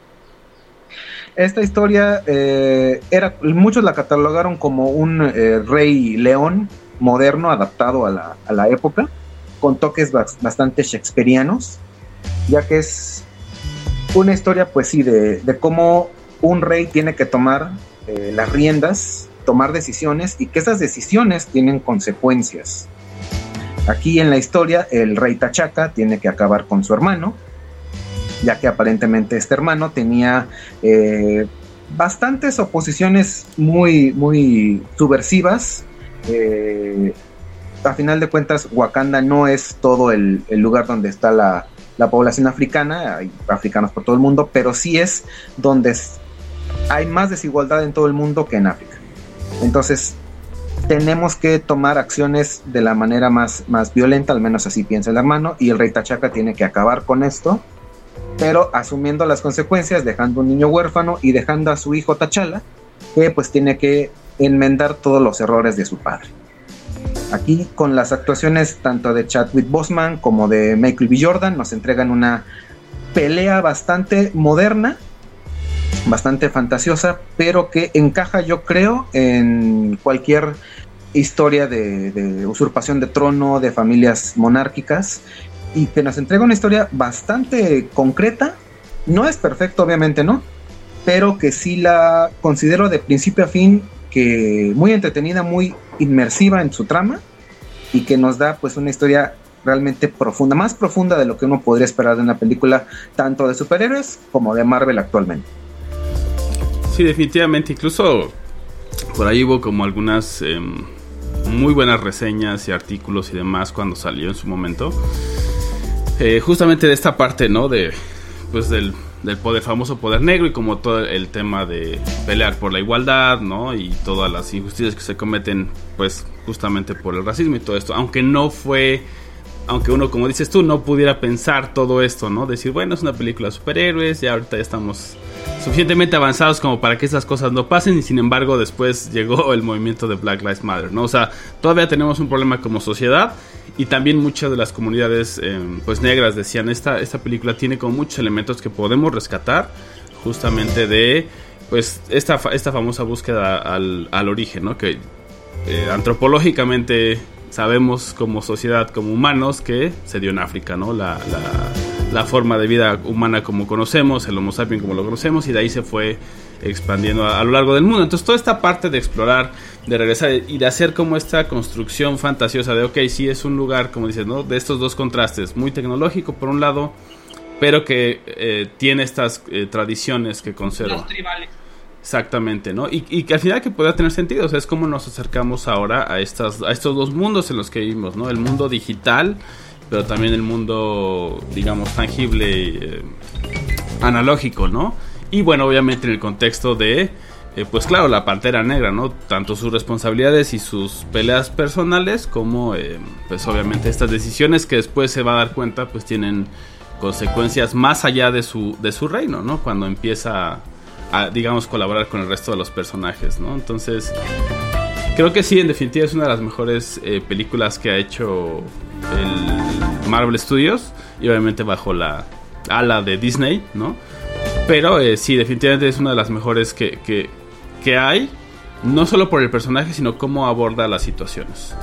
Esta historia eh, era, muchos la catalogaron como un eh, rey león moderno adaptado a la, a la época, con toques bastante shakespearianos, ya que es una historia, pues sí, de, cómo un rey tiene que tomar las riendas tomar decisiones y que esas decisiones tienen consecuencias. Aquí en la historia el rey Tachaca tiene que acabar con su hermano, ya que aparentemente este hermano tenía eh, bastantes oposiciones muy, muy subversivas. Eh, a final de cuentas, Wakanda no es todo el, lugar donde está la, la, población africana, hay africanos por todo el mundo, pero sí es donde hay más desigualdad en todo el mundo que en África. Entonces, tenemos que tomar acciones de la manera más, más violenta, al menos así piensa el hermano, y el rey Tachaca tiene que acabar con esto, pero asumiendo las consecuencias, dejando un niño huérfano y dejando a su hijo Tachala, que pues tiene que enmendar todos los errores de su padre. Aquí con las actuaciones tanto de Chadwick Boseman como de Michael B. Jordan nos entregan una pelea bastante moderna, bastante fantasiosa, pero que encaja yo creo en cualquier historia de, de, usurpación de trono, de familias monárquicas, y que nos entrega una historia bastante concreta. No es perfecto, obviamente, ¿no? Pero que sí la considero de principio a fin que muy entretenida, muy inmersiva en su trama y que nos da pues una historia realmente profunda, más profunda de lo que uno podría esperar de una película tanto de superhéroes como de Marvel actualmente. Sí, definitivamente. Incluso por ahí hubo como algunas eh, muy buenas reseñas y artículos y demás cuando salió en su momento. Eh, justamente de esta parte, ¿no? De, pues del, del poder, famoso poder negro y como todo el tema de pelear por la igualdad, ¿no? Y todas las injusticias que se cometen, pues justamente por el racismo y todo esto. Aunque no fue aunque uno, como dices tú, no pudiera pensar todo esto, ¿no? Decir, bueno, es una película de superhéroes, ya ahorita ya estamos suficientemente avanzados como para que esas cosas no pasen y sin embargo después llegó el movimiento de Black Lives Matter, ¿no? O sea, todavía tenemos un problema como sociedad y también muchas de las comunidades eh, pues negras decían, esta, esta película tiene como muchos elementos que podemos rescatar justamente de pues esta, esta famosa búsqueda al, al origen, ¿no? Que eh, antropológicamente sabemos como sociedad, como humanos, que se dio en África, ¿no? La, la- la forma de vida humana como conocemos, el Homo sapiens como lo conocemos, y de ahí se fue expandiendo a, lo largo del mundo. Entonces, toda esta parte de explorar, de regresar y de hacer como esta construcción fantasiosa de, ok, sí es un lugar, como dices, ¿no? De estos dos contrastes, muy tecnológico por un lado, pero que eh, tiene estas eh, tradiciones que conserva. Tribales. Exactamente, ¿no? Y, y que al final que pueda tener sentido, o sea, es como nos acercamos ahora a, estas, a estos dos mundos en los que vivimos, ¿no? El mundo digital, pero también el mundo, digamos, tangible, eh, analógico, ¿no? Y bueno, obviamente en el contexto de, eh, pues claro, la Pantera Negra, ¿no? Tanto sus responsabilidades y sus peleas personales, como, eh, pues obviamente estas decisiones que después se va a dar cuenta, pues tienen consecuencias más allá de su, de su reino, ¿no? Cuando empieza a, digamos, colaborar con el resto de los personajes, ¿no? Entonces, creo que sí, en definitiva es una de las mejores eh, películas que ha hecho el Marvel Studios y obviamente bajo la ala de Disney, ¿no? Pero eh, sí, definitivamente es una de las mejores que, que, que hay, no solo por el personaje, sino cómo aborda las situaciones.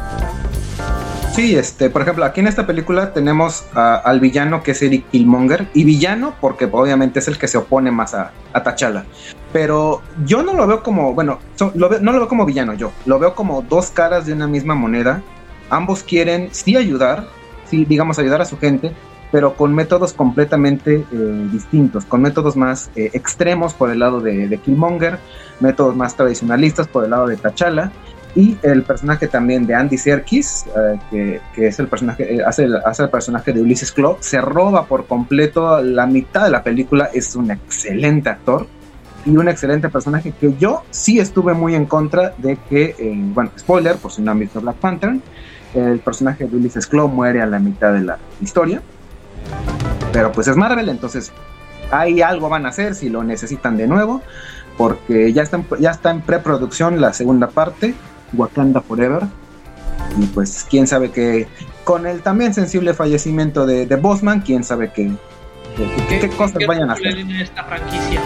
Sí, este, por ejemplo, aquí en esta película tenemos al villano que es Eric Killmonger, y villano porque obviamente es el que se opone más a, a T'Challa. Pero yo no lo veo como, bueno, so- lo ve- no lo veo como villano yo, lo veo como dos caras de una misma moneda. Ambos quieren sí ayudar, sí, digamos, ayudar a su gente, pero con métodos completamente eh, distintos, con métodos más eh, extremos por el lado de, de Killmonger, métodos más tradicionalistas por el lado de T'Challa y el personaje también de Andy Serkis, eh, que, que es el personaje, eh, hace, el, hace el personaje de Ulysses Claw, se roba por completo la mitad de la película, es un excelente actor y un excelente personaje que yo sí estuve muy en contra de que, eh, bueno, spoiler, por si no han visto Black Panther, el personaje de Ulysses Claw muere a la mitad de la historia, pero pues es Marvel, entonces ahí algo van a hacer si lo necesitan de nuevo, porque ya está ya está en preproducción la segunda parte, Wakanda Forever. Y pues quién sabe que con el también sensible fallecimiento de, de Bosman, quién sabe que- qué cosas ¿Qué vayan a hacer. esta franquicia?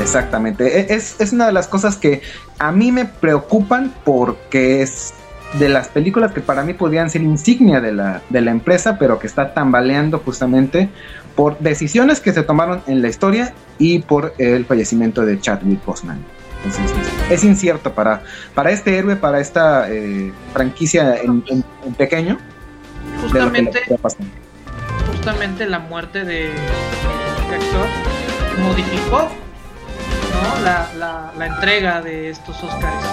Exactamente. E- Es, es una de las cosas que a mí me preocupan porque es de las películas que para mí podrían ser insignia de la, de la empresa, pero que está tambaleando justamente por decisiones que se tomaron en la historia y por el fallecimiento de Chadwick Boseman. Es, es incierto para, para este héroe, para esta eh, franquicia en, en- en pequeño. Justamente, la muerte de este actor modificó ¿no? la, la, la entrega de estos Oscars.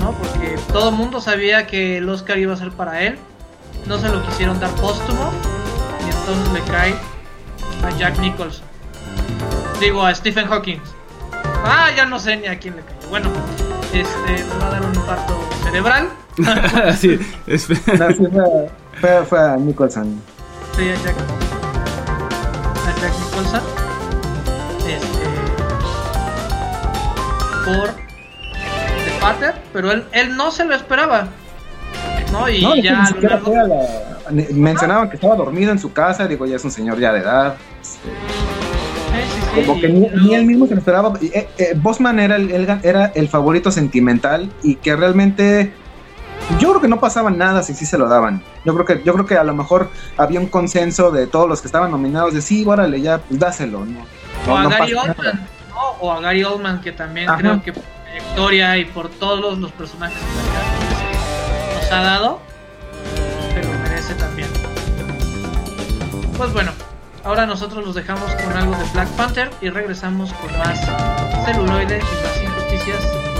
¿no? Porque todo el mundo sabía que el Oscar iba a ser para él. No se lo quisieron dar póstumo. Y entonces le cae a Jack Nicholson. Digo, a Stephen Hawking. Ah, ya no sé ni a quién le cae. Bueno, este, me va a dar un infarto cerebral. sí, es- No, sí, fue, fue- fue a Nicholson. Sí, a Jack, a Jack Nicholson. Este. Por The Pater, pero él, él no se lo esperaba. ¿No? Y No, ya ni a la- mencionaban que estaba dormido en su casa, digo, ya es un señor ya de edad. este, como que ni, ni él mismo se lo esperaba. Eh, eh, Bosman era el, el- era el favorito sentimental y que realmente yo creo que no pasaba nada si sí se lo daban. Yo creo que yo creo que a lo mejor había un consenso de todos los que estaban nominados de sí, órale, ya, pues dáselo, ¿no? O a no Gary. Oldman, ¿no? O a Gary Oldman, que también Ajá. creo que por trayectoria y por todos los personajes que nos ha dado, se lo merece también. Pues bueno, ahora nosotros los dejamos con algo de Black Panther y regresamos con más celuloides y más injusticias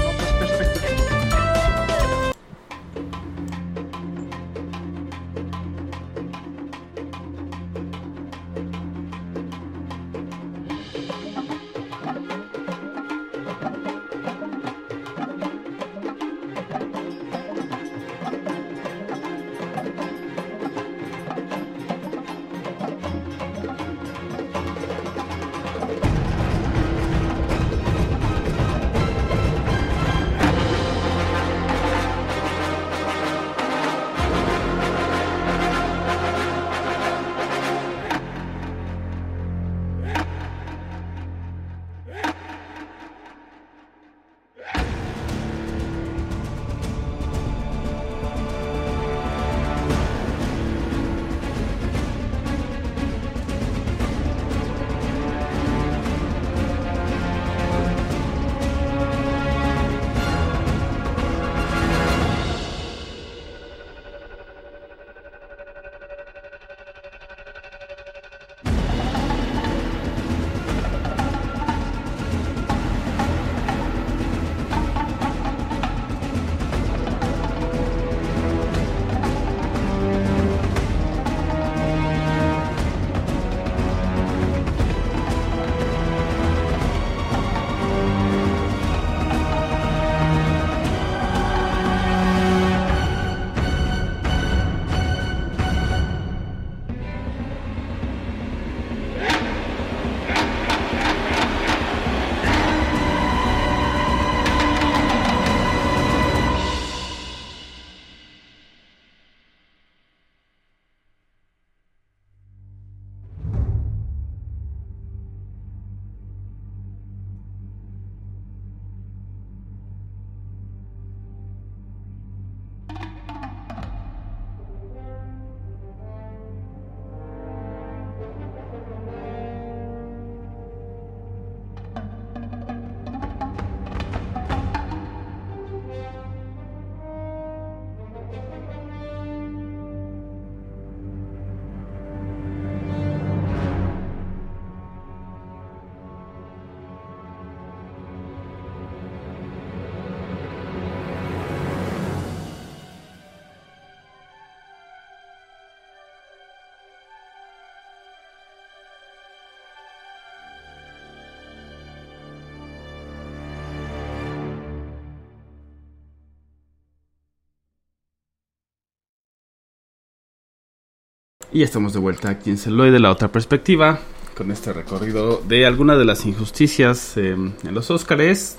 Y estamos de vuelta aquí en Celoide, la otra perspectiva, con este recorrido de algunas de las injusticias eh, en los Óscares.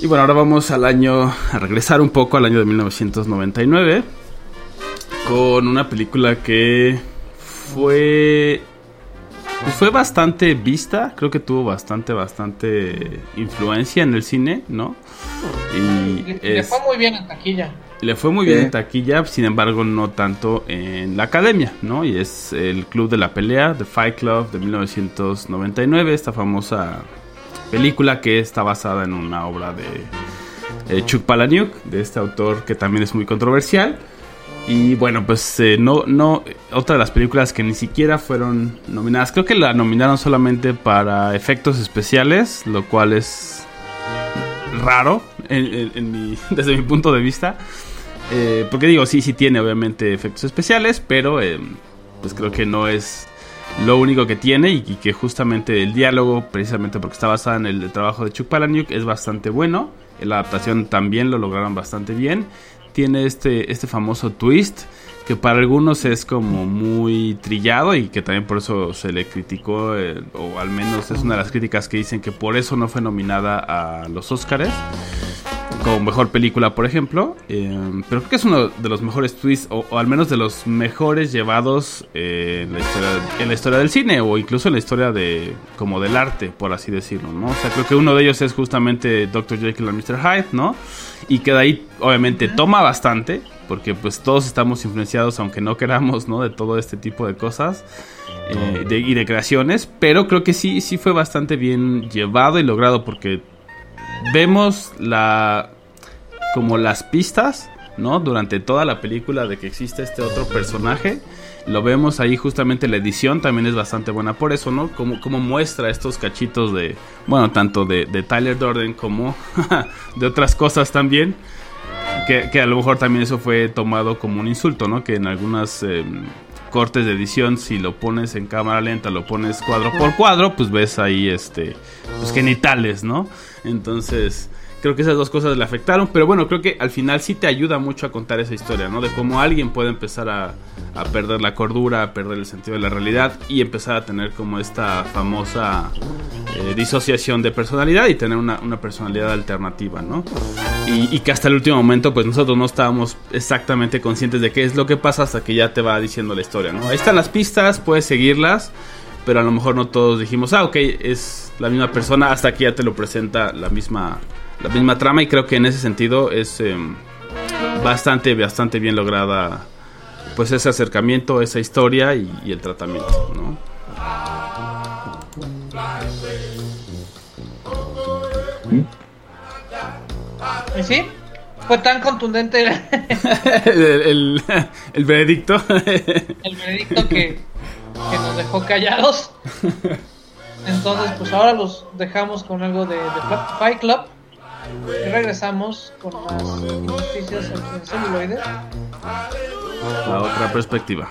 Y bueno, ahora vamos al año, a regresar un poco al año de 1999, con una película que fue pues fue bastante vista, creo que tuvo bastante, bastante influencia en el cine, ¿no? Y Le, fue muy bien en taquilla. Le fue muy bien en taquilla, sin embargo no tanto en la academia, ¿no? Y es el Club de la Pelea, The Fight Club de 1999, esta famosa película que está basada en una obra de eh, Chuck Palahniuk, de este autor que también es muy controversial. Y bueno, pues eh, no, no, otra de las películas que ni siquiera fueron nominadas, creo que la nominaron solamente para efectos especiales, lo cual es raro en- mi- desde mi punto de vista. Eh, porque digo, sí, sí tiene obviamente efectos especiales, pero eh, pues creo que no es lo único que tiene y, y que justamente el diálogo, precisamente porque está basada en el, trabajo de Chuck Palahniuk, es bastante bueno. La adaptación también lo lograron bastante bien. Tiene este, este famoso twist que para algunos es como muy trillado y que también por eso se le criticó, eh, o al menos es una de las críticas que dicen que por eso no fue nominada a los Oscars como mejor película, por ejemplo. eh, pero creo que es uno de los mejores twists, o, o al menos de los mejores llevados eh, en, la historia, en la historia del cine, o incluso en la historia de como del arte, por así decirlo, ¿no? O sea, creo que uno de ellos es justamente Dr. Jekyll and Mr. Hyde, ¿no? Y que de ahí, obviamente, toma bastante, porque pues todos estamos influenciados, aunque no queramos, ¿no? De todo este tipo de cosas. eh, de- y de creaciones, pero creo que sí, sí fue bastante bien llevado y logrado porque vemos la como las pistas, ¿no? Durante toda la película de que existe este otro personaje. Lo vemos ahí justamente la edición también es bastante buena por eso, ¿no? Como, como muestra estos cachitos de, bueno, tanto de, de Tyler Durden como de otras cosas también. Que, que a lo mejor también eso fue tomado como un insulto, ¿no? Que en algunas eh, cortes de edición, si lo pones en cámara lenta, lo pones cuadro por cuadro, pues ves ahí este, pues genitales, ¿no? Entonces, creo que esas dos cosas le afectaron, pero bueno, creo que al final sí te ayuda mucho a contar esa historia, ¿no? De cómo alguien puede empezar a, a perder la cordura, a perder el sentido de la realidad y empezar a tener como esta famosa eh, disociación de personalidad y tener una, una personalidad alternativa, ¿no? Y, que hasta el último momento, pues nosotros no estábamos exactamente conscientes de qué es lo que pasa hasta que ya te va diciendo la historia, ¿no? Ahí están las pistas, puedes seguirlas, pero a lo mejor no todos dijimos, ah, ok, es la misma persona, hasta que ya te lo presenta la misma, la misma trama, y creo que en ese sentido es eh, bastante, bastante bien lograda, pues ese acercamiento, esa historia y, y el tratamiento, ¿no? ¿Y sí? Fue tan contundente el, el, el- el veredicto. el veredicto que, que nos dejó callados. Entonces, pues ahora los dejamos con algo de, de Fight Club. Y regresamos con más noticias en celuloide. La otra perspectiva.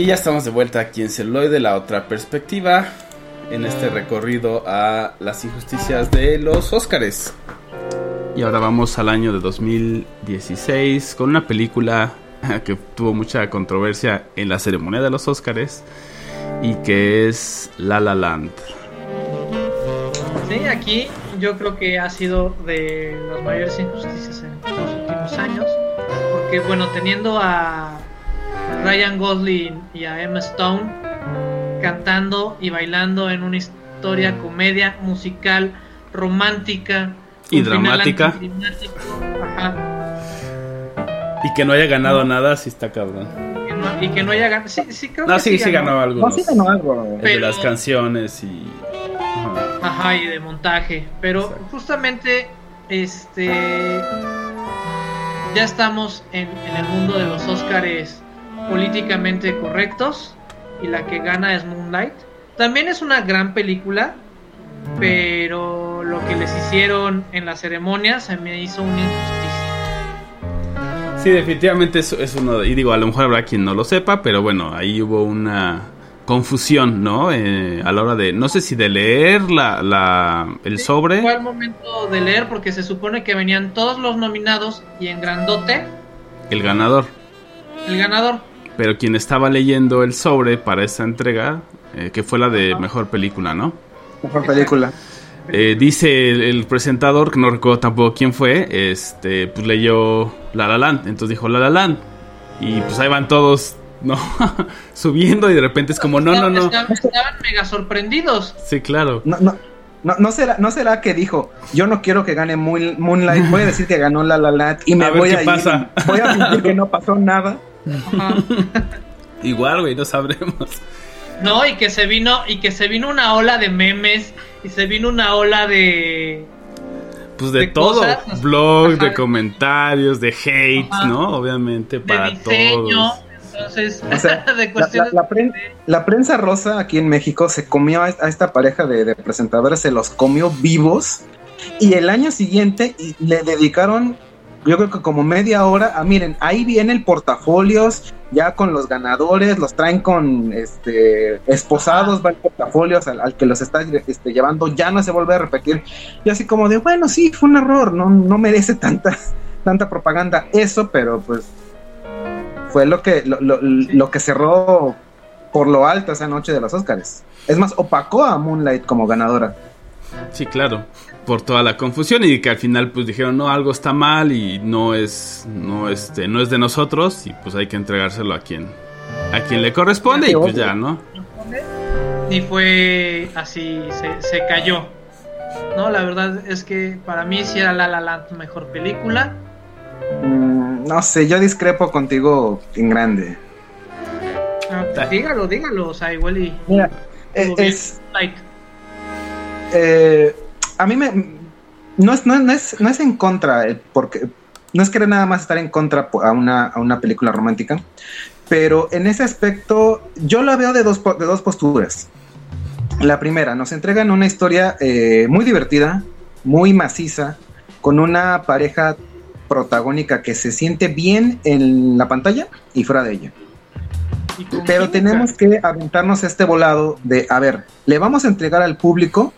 Y ya estamos de vuelta aquí en Celuloide, la otra perspectiva, en este recorrido a las injusticias de los Óscares. Y ahora vamos al año de 2016 con una película que tuvo mucha controversia en la ceremonia de los Óscares y que es La La Land. Sí, aquí yo creo que ha sido de las mayores injusticias en los últimos años. Porque, bueno, teniendo a Ryan Gosling y a Emma Stone cantando y bailando en una historia, comedia, musical, romántica Y dramática. Ajá. Y que no haya ganado nada, sí está cabrón. Que no- y que no haya ganado. Sí, sí, creo No, que sí, sí ganó No, algunos. sí ganó algo. El de las canciones y... Ajá. Ajá, y de montaje. Pero Exacto. justamente, este. Ya estamos en, en el mundo de los Óscares políticamente correctos. Y la que gana es Moonlight. También es una gran película. Pero lo que les hicieron en la ceremonia se me hizo una injusticia. Sí, definitivamente es, es uno de... Y digo, a lo mejor habrá quien no lo sepa, pero bueno, ahí hubo una confusión, ¿no? Eh, a la hora de... No sé si de leer la, la, el Sí, sobre... Fue el momento de leer porque se supone que venían todos los nominados y en grandote El ganador. el ganador. Pero quien estaba leyendo el sobre para esa entrega, eh, que fue la de mejor película, ¿no? Mejor película. Eh, dice el, el presentador, que no recuerdo tampoco quién fue, este, pues leyó La La Land, entonces dijo La La Land. Y pues ahí van todos, ¿no? Subiendo y de repente es como, no, no, no. Estaban, estaban mega sorprendidos. Sí, claro. No, no, no, no será, no será que dijo, yo no quiero que gane Moon- Moonlight, voy a decir que ganó La La Land y me A voy a ir, pasa. voy a fingir que no pasó nada. Ajá. Igual, güey, no sabremos. No, y que se vino, y que se vino una ola de memes, y se vino una ola de Pues de, De todo. cosas. Blogs, Ajá. de comentarios, de hate, Ajá. ¿no? Obviamente, de para diseño. todos. Entonces, O sea, de La, la- cuestiones la la prensa rosa aquí en México se comió a, a esta pareja de, de presentadores, se los comió vivos y el año siguiente y le dedicaron, yo creo que como media hora, a miren, ahí viene el portafolios, ya con los ganadores, los traen con este esposados, va el portafolios al, al que los está este, llevando, ya no se vuelve a repetir. Y así como de, bueno, sí, fue un error, no, no merece tanta, tanta propaganda eso, pero pues fue lo que lo, lo- lo que cerró por lo alto esa noche de los Oscars. Es más, opacó a Moonlight como ganadora. Sí, claro. Por toda la confusión y que al final pues dijeron, no, algo está mal y no es, no, este, no es de nosotros y pues hay que entregárselo a quien, a quien le corresponde y pues ya, ¿no? y fue así, se, se cayó. No, la verdad es que para mí sí era La La Land mejor película. Mm, no sé, yo discrepo contigo en grande. Ah, pues dígalo, dígalo, o sea, igual y Mira, es, like. eh, a mí me no es, no, no es no es en contra eh, porque no es querer nada más estar en contra a una, a una película romántica pero en ese aspecto yo la veo de dos de dos posturas. La primera nos entregan una historia eh, muy divertida muy maciza con una pareja protagónica que se siente bien en la pantalla y fuera de ella. Pero tenemos que aventarnos este volado de, a ver, ¿le vamos a entregar al público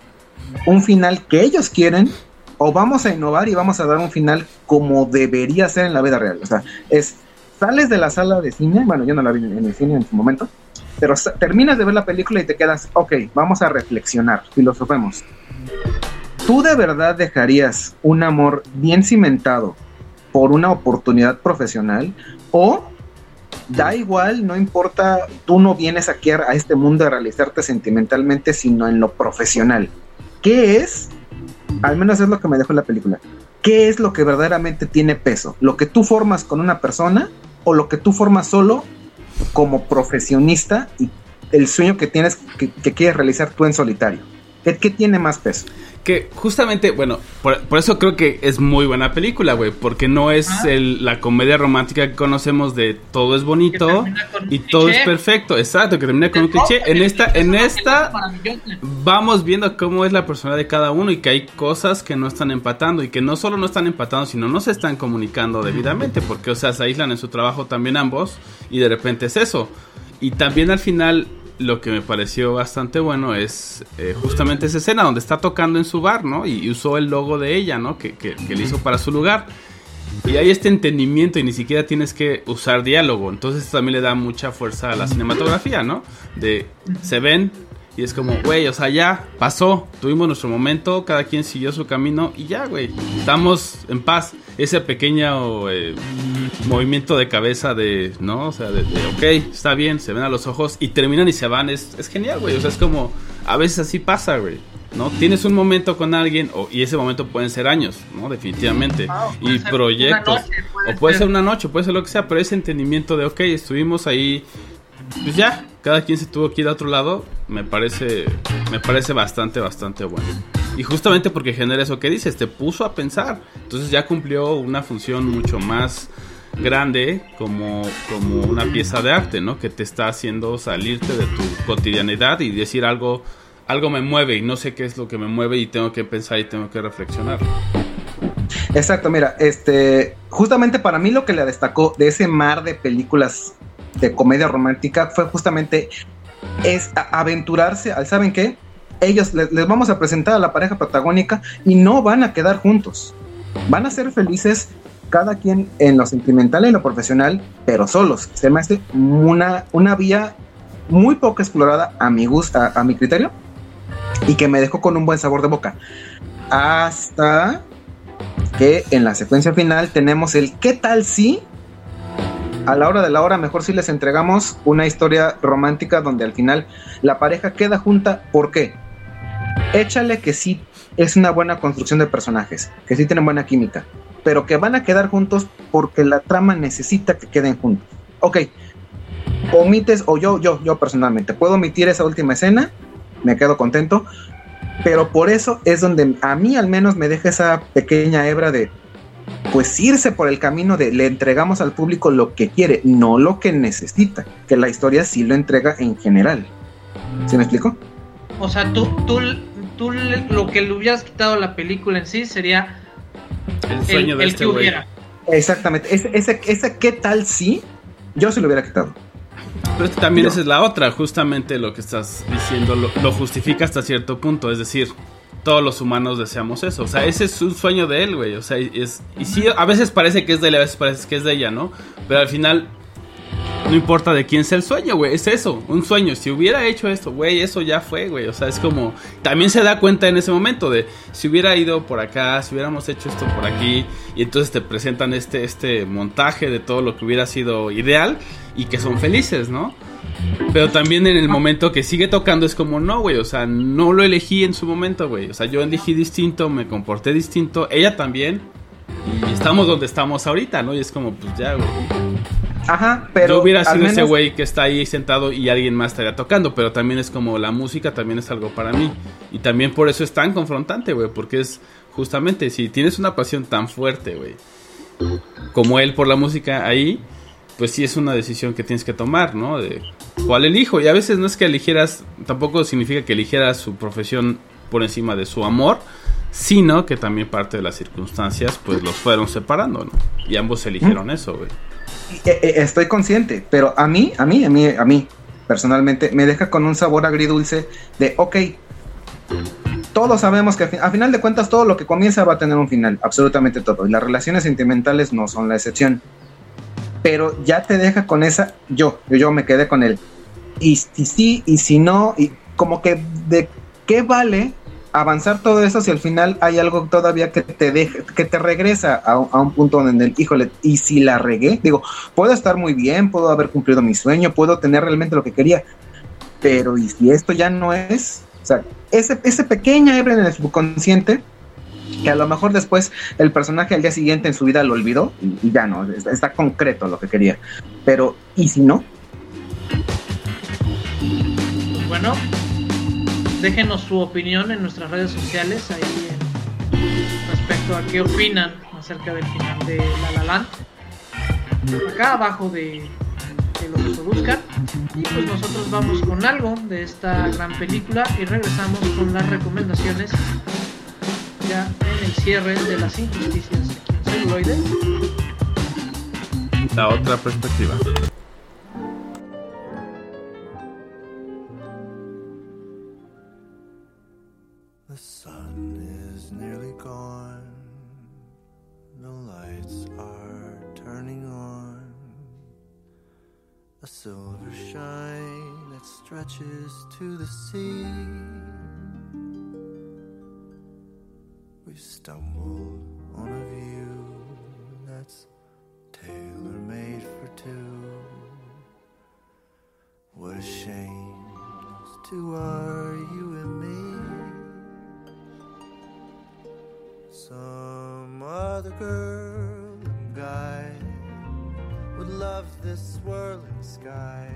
un final que ellos quieren o vamos a innovar y vamos a dar un final como debería ser en la vida real? O sea, es, sales de la sala de cine, bueno, yo no la vi en el cine en su momento, pero terminas de ver la película y te quedas, ok, vamos a reflexionar, filosofemos. ¿Tú de verdad dejarías un amor bien cimentado por una oportunidad profesional o da igual, no importa, tú no vienes aquí a este mundo a realizarte sentimentalmente, sino en lo profesional. ¿Qué es? Al menos es lo que me dejó la película. ¿Qué es lo que verdaderamente tiene peso? ¿Lo que tú formas con una persona o lo que tú formas solo como profesionista y el sueño que tienes, que, que quieres realizar tú en solitario? ¿Qué, qué tiene más peso? Que justamente, bueno, por, por eso creo que es muy buena película, güey, porque no es Ah. el- la comedia romántica que conocemos de todo es bonito y todo es perfecto, exacto, que termina con un cliché. En esta, en esta vamos viendo cómo es la personalidad de cada uno y que hay cosas que no están empatando y que no solo no están empatando, sino no se están comunicando debidamente, porque, o sea, se aíslan en su trabajo también ambos y de repente es eso. Y también al final lo que me pareció bastante bueno es eh, justamente esa escena donde está tocando en su bar, ¿no? Y, y usó el logo de ella, ¿no? Que, que, que le hizo para su lugar. Y hay este entendimiento y ni siquiera tienes que usar diálogo. Entonces también le da mucha fuerza a la cinematografía, ¿no? De se ven y es como, güey, o sea, ya pasó, tuvimos nuestro momento, cada quien siguió su camino y ya, güey, estamos en paz. Ese pequeño eh, movimiento de cabeza de, ¿no? O sea, de, de, ok, está bien, se ven a los ojos y terminan y se van, es, es genial, güey. O sea, es como, a veces así pasa, güey. ¿no? Tienes un momento con alguien o, y ese momento pueden ser años, ¿no? Definitivamente. O puede y ser proyectos. una noche, puede o puede ser. ser una noche, puede ser lo que sea, pero ese entendimiento de, ok, estuvimos ahí, pues ya, cada quien se tuvo que ir a otro lado, me parece, me parece bastante, bastante bueno. Y justamente porque genera eso que dices, te puso a pensar. Entonces ya cumplió una función mucho más grande como, como una pieza de arte, ¿no? Que te está haciendo salirte de tu cotidianidad y decir algo, algo me mueve y no sé qué es lo que me mueve y tengo que pensar y tengo que reflexionar. Exacto, mira, este, justamente para mí lo que le destacó de ese mar de películas de comedia romántica fue justamente es aventurarse al, ¿saben qué? Ellos le- les, vamos a presentar a la pareja protagónica y no van a quedar juntos. Van a ser felices cada quien en lo sentimental y lo profesional, pero solos. Se me hace una, una vía muy poco explorada a mi gusto, a, a mi criterio, y que me dejó con un buen sabor de boca. Hasta que en la secuencia final tenemos el ¿qué tal si? A la hora de la hora, mejor si les entregamos una historia romántica donde al final la pareja queda junta. ¿Por qué? Échale que sí es una buena construcción de personajes, que sí tienen buena química, pero que van a quedar juntos porque la trama necesita que queden juntos. Ok, omites, o yo, yo, yo personalmente, puedo omitir esa última escena, me quedo contento, pero por eso es donde a mí al menos me deja esa pequeña hebra de pues irse por el camino de le entregamos al público lo que quiere, no lo que necesita, que la historia sí lo entrega en general. ¿Sí me explico? O sea, tú, tú, tú lo que le hubieras quitado a la película en sí sería El el, sueño de el este que güey. hubiera. Exactamente, ese, ese, ese qué tal sí, yo se lo hubiera quitado. Pero es que también No. esa es la otra, justamente lo que estás diciendo lo, lo justifica hasta cierto punto, es decir, todos los humanos deseamos eso, o sea, ese es un sueño de él, güey, o sea, es y sí, a veces parece que es de él, a veces parece que es de ella, ¿no? Pero al final no importa de quién sea el sueño, güey, es eso, un sueño, si hubiera hecho esto, güey, eso ya fue, güey, o sea, es como también se da cuenta en ese momento de si hubiera ido por acá, si hubiéramos hecho esto por aquí y entonces te presentan este este montaje de todo lo que hubiera sido ideal y que son felices, ¿no? Pero también en el momento que sigue tocando es como, no, güey, o sea, no lo elegí en su momento, güey. O sea, yo elegí distinto, me comporté distinto, ella también. Y estamos donde estamos ahorita, ¿no? Y es como, pues ya, güey. Ajá, pero yo hubiera sido ese menos- güey que está ahí sentado y alguien más estaría tocando, pero también es como la música también es algo para mí. Y también por eso es tan confrontante, güey, porque es justamente si tienes una pasión tan fuerte, güey, como él por la música ahí, pues sí es una decisión que tienes que tomar, ¿no? De cuál elijo. Y a veces no es que eligieras, tampoco significa que eligieras su profesión por encima de su amor, sino que también parte de las circunstancias, pues los fueron separando, ¿no? Y ambos eligieron eso, güey. Eh, eh, estoy consciente, pero a mí, a mí, a mí, a mí, personalmente, me deja con un sabor agridulce de, ok, todos sabemos que a, a final de cuentas todo lo que comienza va a tener un final, absolutamente todo, y las relaciones sentimentales no son la excepción. Pero ya te deja con esa, yo, yo, yo me quedé con él. Y si sí, y si no, y como que de qué vale avanzar todo eso si al final hay algo todavía que te deja, que te regresa a, a un punto donde el híjole, y si la regué, digo, puedo estar muy bien, puedo haber cumplido mi sueño, puedo tener realmente lo que quería, pero y si esto ya no es, o sea, ese, ese pequeña hebra en el subconsciente, que a lo mejor después el personaje al día siguiente en su vida lo olvidó y, ya no, está, concreto lo que quería, pero ¿y si no? Bueno, déjenos su opinión en nuestras redes sociales ahí respecto a qué opinan acerca del final de La La. Acá abajo de, lo que produzcan. Y pues nosotros vamos con algo de esta gran película y regresamos con las recomendaciones The sun is nearly gone. The lights are turning on. A silver shine that stretches to the sea. We've stumbled on a view that's tailor made for two. What a shame, those two are you and me. Some other girl and guy would love this swirling sky,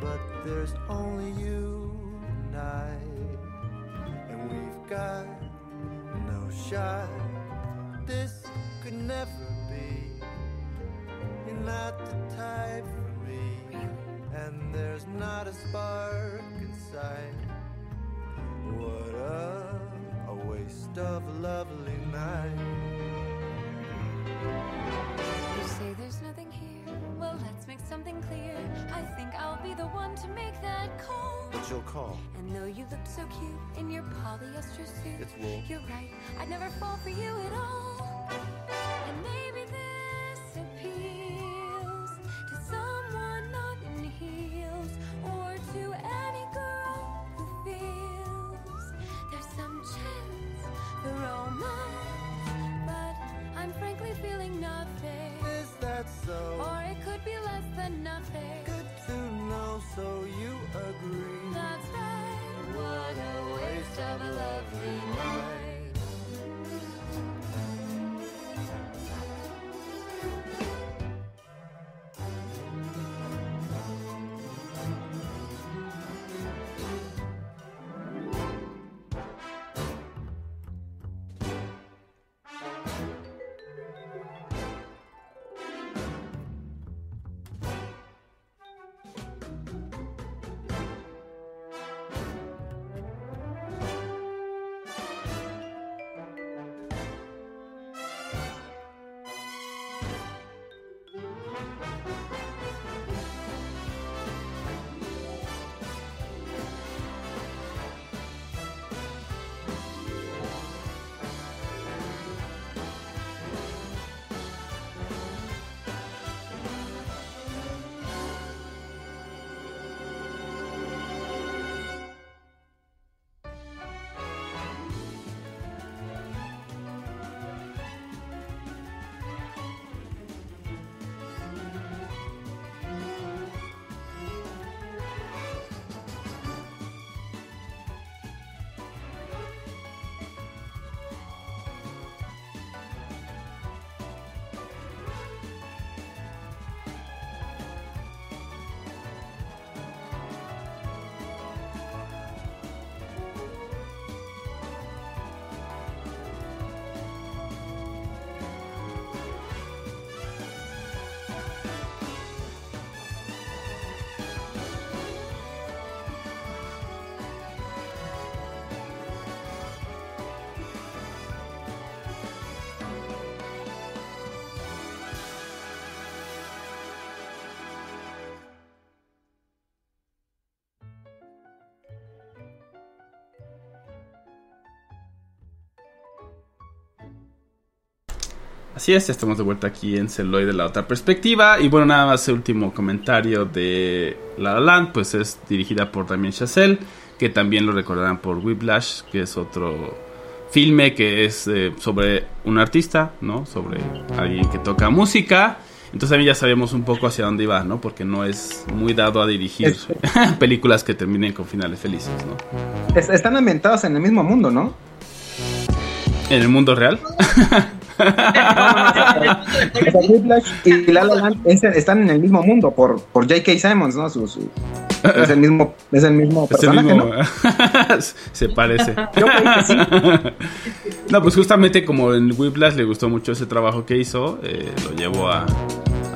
but there's only you and I, and we've got no shot. This could never be. You're not the type for me, and there's not a spark inside. What a, a waste of a lovely night. Something clear. I think I'll be the one to make that call. You'll call. And though you look so cute in your polyester suit, It's wool. you're right. I'd never fall for you at all. Así es, ya estamos de vuelta aquí en Celoy de la otra perspectiva. Y bueno, nada más el último comentario de La La Land, pues es dirigida por Damien Chazelle, que también lo recordarán por Whiplash, que es otro filme que es eh, sobre un artista, ¿no? Sobre alguien que toca música. Entonces también ya sabemos un poco hacia dónde iba, ¿no? Porque no es muy dado a dirigir películas que terminen con finales felices, ¿no? Es- están ambientados en el mismo mundo, ¿no? En el mundo real. O sea, Whiplash y La La Land es- están en el mismo mundo por, por J.K. Simmons, ¿no? Su, su- es el mismo, es el mismo Es el personaje, mismo. ¿no? Se parece. Yo creo que sí. No, pues justamente como en Whiplash le gustó mucho ese trabajo que hizo, eh, lo llevó a,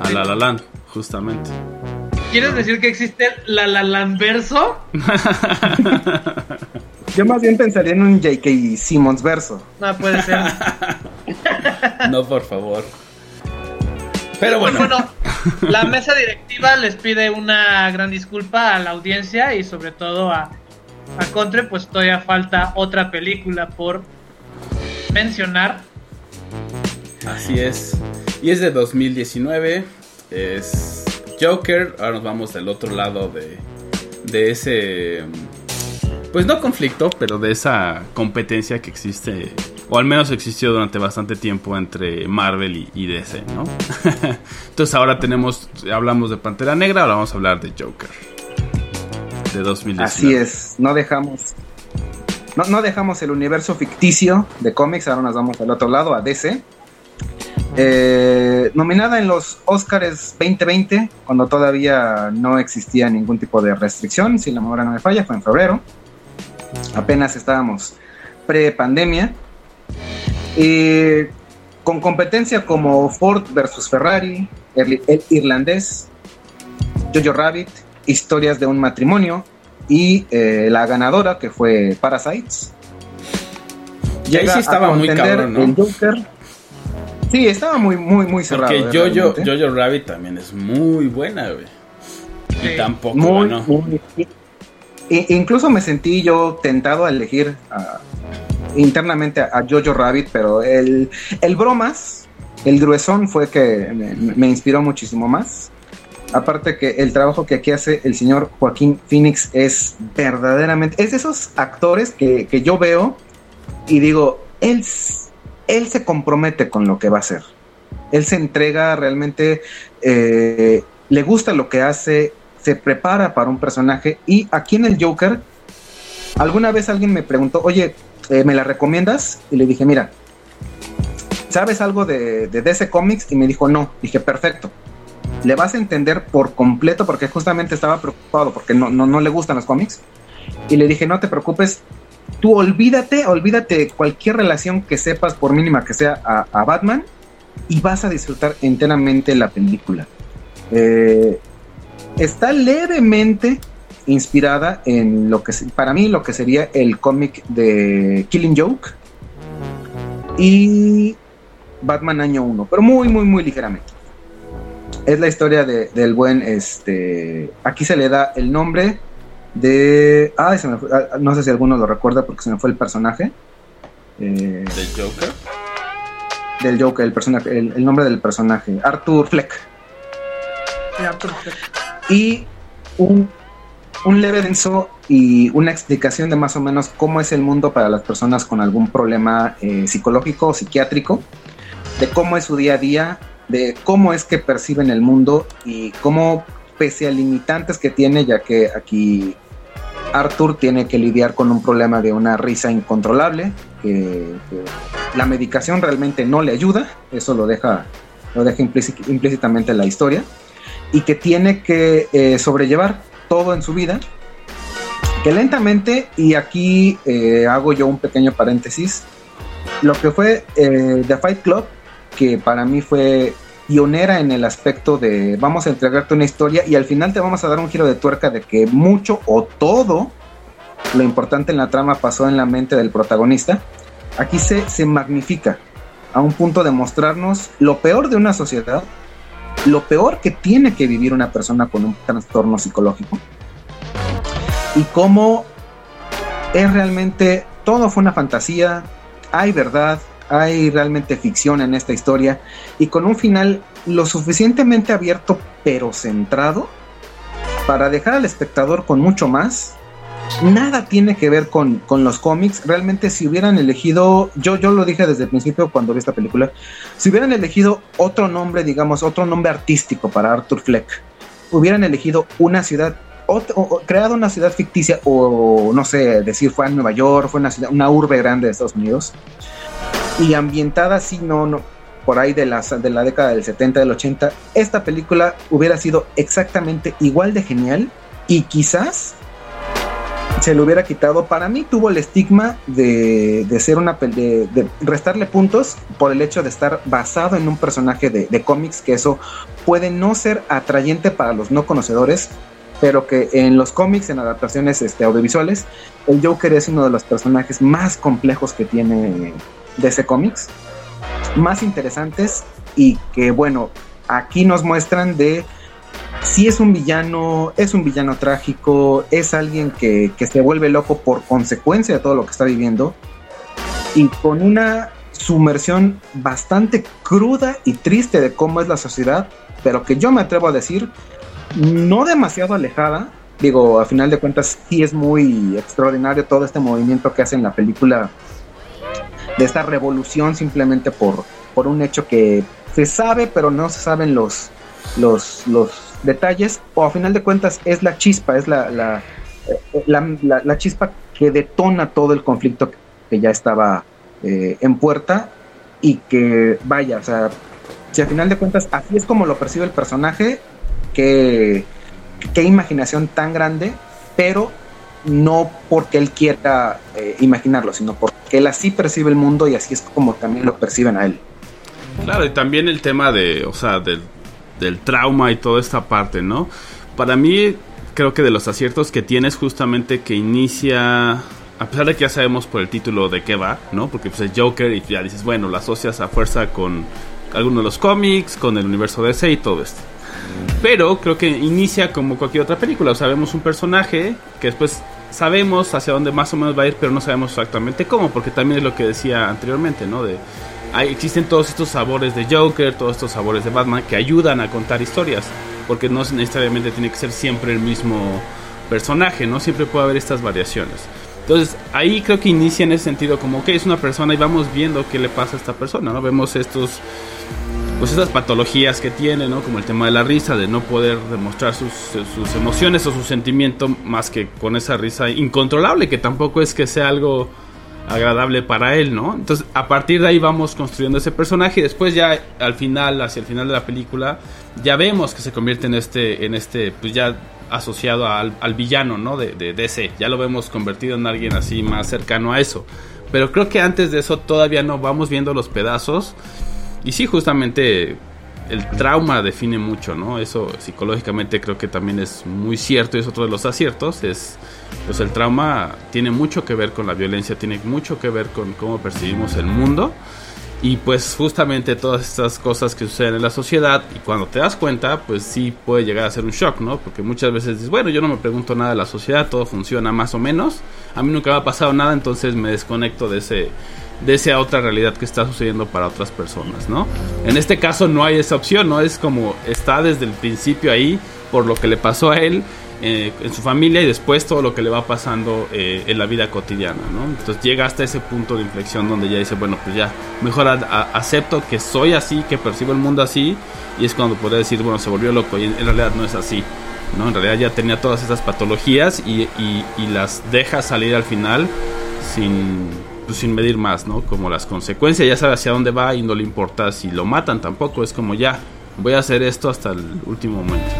a La La Land, justamente. ¿Quieres decir que existe la la Lamberso? Yo más bien pensaría en un J.K. Simmons verso. No puede ser. No, por favor. Pero Pues bueno, bueno, la mesa directiva les pide una gran disculpa a la audiencia y sobre todo a, a Contre, pues todavía falta otra película por mencionar. así es. Y es de 2019. Es Joker. Ahora nos vamos del otro lado de, de ese. Pues no conflicto, pero de esa competencia que existe, o al menos existió durante bastante tiempo entre Marvel y, DC, ¿no? Entonces ahora tenemos, hablamos de Pantera Negra, ahora vamos a hablar de Joker. De 2019. Así es, no dejamos. No, no dejamos el universo ficticio de cómics, ahora nos vamos al otro lado, a DC. Eh, nominada en los Oscars 2020, cuando todavía no existía ningún tipo de restricción, si la memoria no me falla, fue en febrero. Apenas estábamos pre-pandemia. Eh, con competencia como Ford versus Ferrari, el, el irlandés, Jojo Rabbit, historias de un matrimonio y eh, la ganadora que fue Parasites. Y ahí sí estaba muy cabrón, ¿no? el Joker. Sí, estaba muy, muy, muy cerrado. Porque eh, Jojo. Jojo Rabbit también es muy buena, güey. Y Sí. tampoco muy, ganó. muy- Incluso me sentí yo tentado a elegir ah, internamente a, Jojo Rabbit, pero el, el bromas, el gruesón fue que me, inspiró muchísimo más. Aparte que el trabajo que aquí hace el señor Joaquín Phoenix es verdaderamente, es de esos actores que, que yo veo y digo, él, él se compromete con lo que va a hacer. Él se entrega realmente, eh, le gusta lo que hace, se prepara para un personaje y aquí en el Joker, alguna vez alguien me preguntó, oye, eh, ¿me la recomiendas? Y le dije, mira, ¿sabes algo de, de DC Comics? Y me dijo, no. Dije, perfecto. Le vas a entender por completo porque justamente estaba preocupado porque no, no, no le gustan los cómics. Y le dije, no te preocupes, tú olvídate, olvídate cualquier relación que sepas, por mínima que sea, a, a Batman y vas a disfrutar enteramente la película. Eh, está levemente inspirada en lo que para mí lo que sería el cómic de Killing Joke y Batman año 1, pero muy muy muy ligeramente. Es la historia de- del buen este aquí se le da el nombre de ay, se me fue- ah, no sé si alguno lo recuerda porque se me fue el personaje eh, ¿De Joker? del Joker, el personaje el, el nombre del personaje, Arthur Fleck. Ya, perfecto. Y un, un leve denso y una explicación de más o menos cómo es el mundo para las personas con algún problema eh, psicológico o psiquiátrico, de cómo es su día a día, de cómo es que perciben el mundo y cómo, pese a limitantes que tiene, ya que aquí Arthur tiene que lidiar con un problema de una risa incontrolable, que, la medicación realmente no le ayuda, eso lo deja, lo deja implíci- implícitamente la historia y que tiene que eh, sobrellevar todo en su vida, que lentamente, y aquí eh, hago yo un pequeño paréntesis, lo que fue eh, The Fight Club, que para mí fue pionera en el aspecto de vamos a entregarte una historia y al final te vamos a dar un giro de tuerca de que mucho o todo lo importante en la trama pasó en la mente del protagonista, aquí se, se magnifica a un punto de mostrarnos lo peor de una sociedad lo peor que tiene que vivir una persona con un trastorno psicológico y cómo es realmente todo fue una fantasía, hay verdad, hay realmente ficción en esta historia y con un final lo suficientemente abierto pero centrado para dejar al espectador con mucho más. Nada tiene que ver con, con los cómics. Realmente si hubieran elegido, yo, yo lo dije desde el principio cuando vi esta película, si hubieran elegido otro nombre, digamos, otro nombre artístico para Arthur Fleck, hubieran elegido una ciudad, o creado una ciudad ficticia, o no sé, decir fue en Nueva York, fue una ciudad, una urbe grande de Estados Unidos, y ambientada así, no, no, por ahí de la, de la década del 70, del 80, esta película hubiera sido exactamente igual de genial, y quizás se le hubiera quitado. Para mí tuvo el estigma de, de ser una de, de restarle puntos por el hecho de estar basado en un personaje de, de cómics, que eso puede no ser atrayente para los no conocedores, pero que en los cómics, en adaptaciones este, audiovisuales, el Joker es uno de los personajes más complejos que tiene DC Comics, más interesantes y que bueno, aquí nos muestran de si es un villano, es un villano trágico, es alguien que, que se vuelve loco por consecuencia de todo lo que está viviendo y con una sumersión bastante cruda y triste de cómo es la sociedad, pero que yo me atrevo a decir no demasiado alejada. Digo, a final de cuentas, sí es muy extraordinario todo este movimiento que hace en la película de esta revolución simplemente por, por un hecho que se sabe, pero no se saben los, los, los detalles. O a final de cuentas, es la chispa, es la, la, eh, la, la- la chispa que detona todo el conflicto que ya estaba eh, en puerta y que, vaya, o sea, si a final de cuentas así es como lo percibe el personaje, que qué imaginación tan grande, pero no porque él quiera eh, imaginarlo, sino porque él así percibe el mundo y así es como también lo perciben a él. Claro, y también el tema de, o sea, del, del trauma y toda esta parte, ¿no? Para mí, creo que de los aciertos que tienes justamente que inicia, a pesar de que ya sabemos por el título de qué va, ¿no? Porque pues es Joker y ya dices, bueno, lo asocias a fuerza con algunos de los cómics, con el universo DC y todo esto. Pero creo que inicia como cualquier otra película. O sea, vemos un personaje que después sabemos hacia dónde más o menos va a ir, pero no sabemos exactamente cómo, porque también es lo que decía anteriormente, ¿no? De, existen todos estos sabores de Joker, todos estos sabores de Batman que ayudan a contar historias, porque no necesariamente tiene que ser siempre el mismo personaje, ¿no? Siempre puede haber estas variaciones. Entonces, ahí creo que inicia en ese sentido como que es una persona y vamos viendo qué le pasa a esta persona, ¿no? Vemos estos pues esas patologías que tiene, ¿no? Como el tema de la risa, de no poder demostrar sus, sus emociones o su sentimiento más que con esa risa incontrolable, que tampoco es que sea algo agradable para él, ¿no? Entonces, a partir de ahí vamos construyendo ese personaje y después ya al final, hacia el final de la película, ya vemos que se convierte en este, en este, pues ya asociado al, al villano, ¿no? De, de DC. Ya lo vemos convertido en alguien así más cercano a eso. Pero creo que antes de eso todavía no vamos viendo los pedazos. Y sí, justamente el trauma define mucho, ¿no? Eso psicológicamente creo que también es muy cierto y es otro de los aciertos. Es, pues el trauma tiene mucho que ver con la violencia, tiene mucho que ver con cómo percibimos el mundo. Y pues justamente todas estas cosas que suceden en la sociedad y cuando te das cuenta, pues sí puede llegar a ser un shock, ¿no? Porque muchas veces dices, bueno, yo no me pregunto nada de la sociedad, todo funciona más o menos. A mí nunca me ha pasado nada, entonces me desconecto de ese de esa otra realidad que está sucediendo para otras personas, ¿no? En este caso no hay esa opción, ¿no? Es como está desde el principio ahí por lo que le pasó a él, eh, en su familia y después todo lo que le va pasando eh, en la vida cotidiana, ¿no? Entonces llega hasta ese punto de inflexión donde ya dice, bueno, pues ya, mejor a- a- acepto que soy así, que percibo el mundo así, y es cuando podría decir, bueno, se volvió loco, y en, en realidad no es así, ¿no? En realidad ya tenía todas esas patologías y, y- y las deja salir al final sin, pues, sin medir más, ¿no? Como las consecuencias, ya sabe hacia dónde va y no le importa si lo matan tampoco, es como ya, voy a hacer esto hasta el último momento.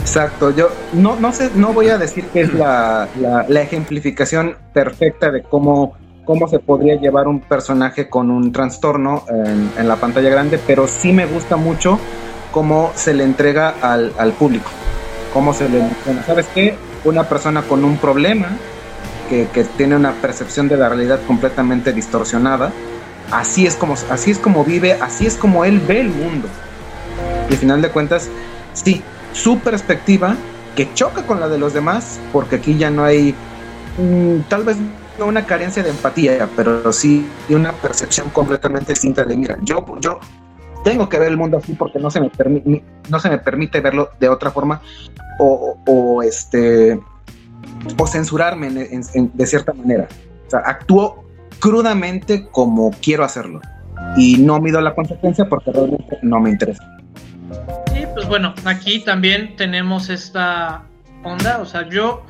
Exacto, yo no, no sé, no voy a decir que es la, la- ejemplificación perfecta de cómo, cómo se podría llevar un personaje con un trastorno en, la pantalla grande, pero sí me gusta mucho cómo se le entrega al, al público. Cómo se le ¿sabes qué? Una persona con un problema que, que tiene una percepción de la realidad completamente distorsionada. Así es como, así es como vive, así es como él ve el mundo. Y al final de cuentas, sí, su perspectiva que choca con la de los demás, porque aquí ya no hay, mm, tal vez no una carencia de empatía, pero sí una percepción completamente distinta de, mira, yo, yo tengo que ver el mundo así porque no se me, permi- no se me permite verlo de otra forma, o, o, este, o censurarme en- en- en- de cierta manera. O sea, actúo crudamente como quiero hacerlo. Y no mido la consecuencia porque realmente no me interesa. Y pues bueno, aquí también tenemos esta onda, o sea, yo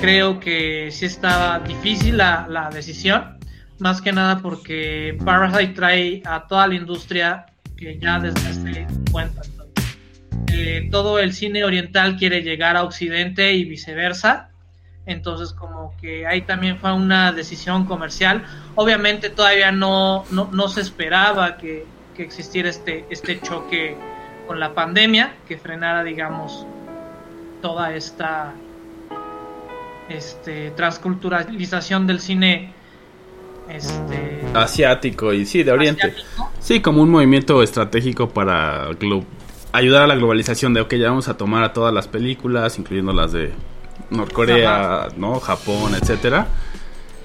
creo que sí está difícil la, la decisión, más que nada porque Parasite trae a toda la industria que ya desde hace cuenta. eh, todo el cine oriental quiere llegar a Occidente y viceversa. Entonces como que ahí también fue una decisión comercial. Obviamente todavía no, no, no se esperaba que, que existiera este, este choque con la pandemia que frenara, digamos, toda esta este, transculturalización del cine este, Asiático y sí, de Oriente. asiático. Sí, como un movimiento estratégico para ayudar a la globalización de, ok, ya vamos a tomar a todas las películas, incluyendo las de Norcorea, ¿no? Japón, etcétera.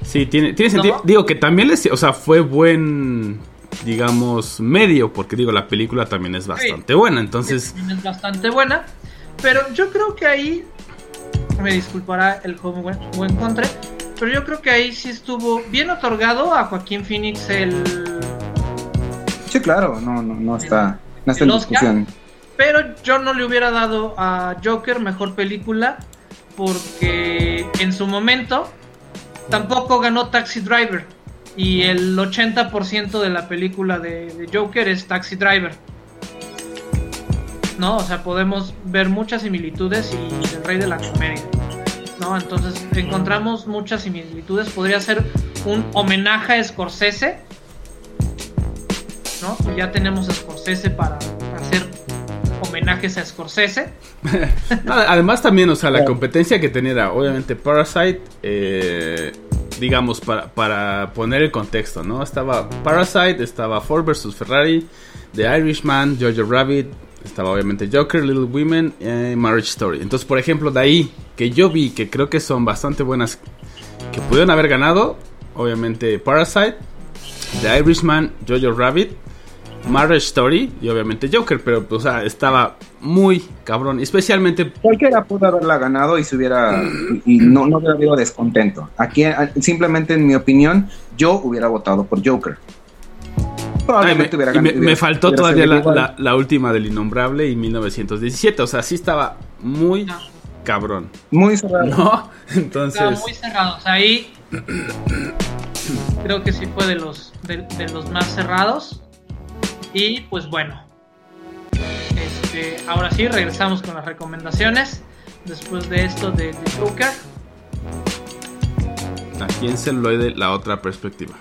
Sí, tiene, tiene sentido. No. Digo que también les, o sea, fue buen, digamos, medio, porque digo, la película también es bastante buena, entonces... también es bastante buena. Pero yo creo que ahí, me disculpará el joven buen, buen contre, pero yo creo que ahí sí estuvo bien otorgado a Joaquín Phoenix el... Sí, claro, no, no, no está, no está en discusión. Pero yo no le hubiera dado a Joker mejor película porque en su momento tampoco ganó Taxi Driver y el 80% de la película de, Joker es Taxi Driver. ¿No? O sea, podemos ver muchas similitudes y el rey de la comedia. ¿No? Entonces encontramos muchas similitudes. Podría ser un homenaje a Scorsese. ¿No? Ya tenemos a Scorsese para hacer homenajes a Scorsese. No, Además también, o sea, la competencia que tenía era obviamente Parasite, eh, digamos, para, para poner el contexto, ¿no? Estaba Parasite, estaba Ford vs. Ferrari, The Irishman, Jojo Rabbit, estaba obviamente Joker, Little Women y Marriage Story. Entonces, por ejemplo, de ahí que yo vi que creo que son bastante buenas, que pudieron haber ganado, obviamente Parasite, The Irishman, Jojo Rabbit, Marriage Story y obviamente Joker, pero o sea, estaba muy cabrón, especialmente Cualquiera pudo haberla ganado y se hubiera y, no, no hubiera habido descontento. Aquí, simplemente en mi opinión, yo hubiera votado por Joker. Ay, me, Probablemente hubiera y me- ganado. me faltó todavía la, la- la última del Innombrable y 1917. O sea, sí estaba muy No. cabrón. Muy cerrado. Entonces, muy cerrados. Ahí creo que sí fue de los, de, de los más cerrados. Y pues bueno. Este, ahora sí, regresamos con las recomendaciones. Después de esto de, de Joker. aquí en celuloide la otra perspectiva.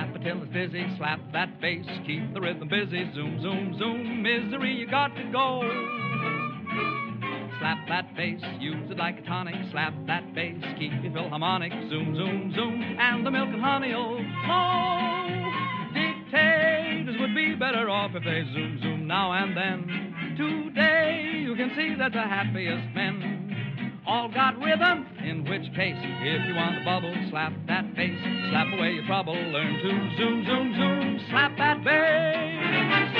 Slap it till it's dizzy. Slap that bass, keep the rhythm busy. Zoom, zoom, zoom, misery, you got to go. Slap that bass, use it like a tonic. Slap that bass, keep your philharmonic. Zoom, zoom, zoom, and the milk and honey'll flow. Oh, oh. Dictators would be better off if they zoom, zoom now and then. Today, you can see that the happiest men all got rhythm. In which case, if you want the bubble, slap that face, slap away your trouble. Learn to zoom, zoom, zoom, slap that bass.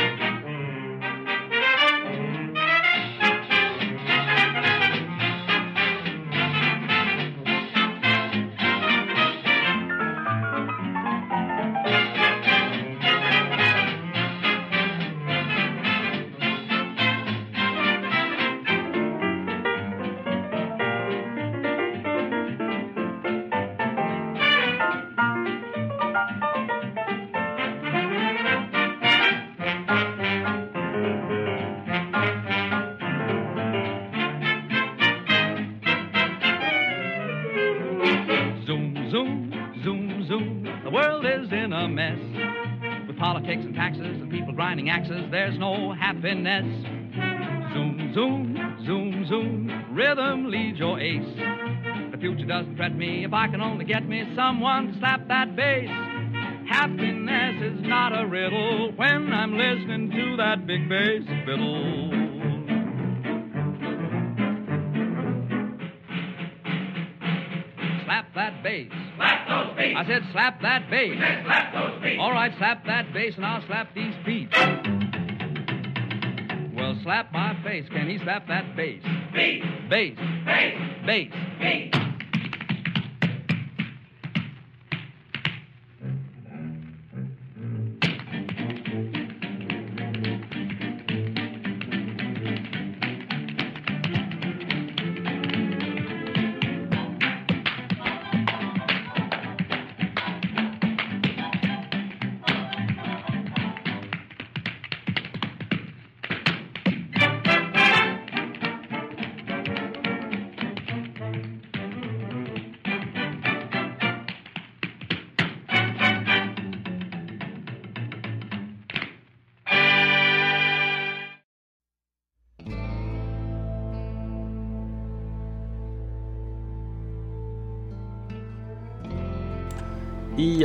Grinding axes, there's no happiness. Zoom, zoom, zoom, zoom. Rhythm leads your ace. The future doesn't threaten me if I can only get me someone to slap that bass. Happiness is not a riddle when I'm listening to that big bass fiddle. Slap that bass. Slap those beats. I said slap that bass. slap those beats. All right, slap that bass and I'll slap these beats. Slap my face. Can he slap that bass? Bass. Bass. Bass. Bass.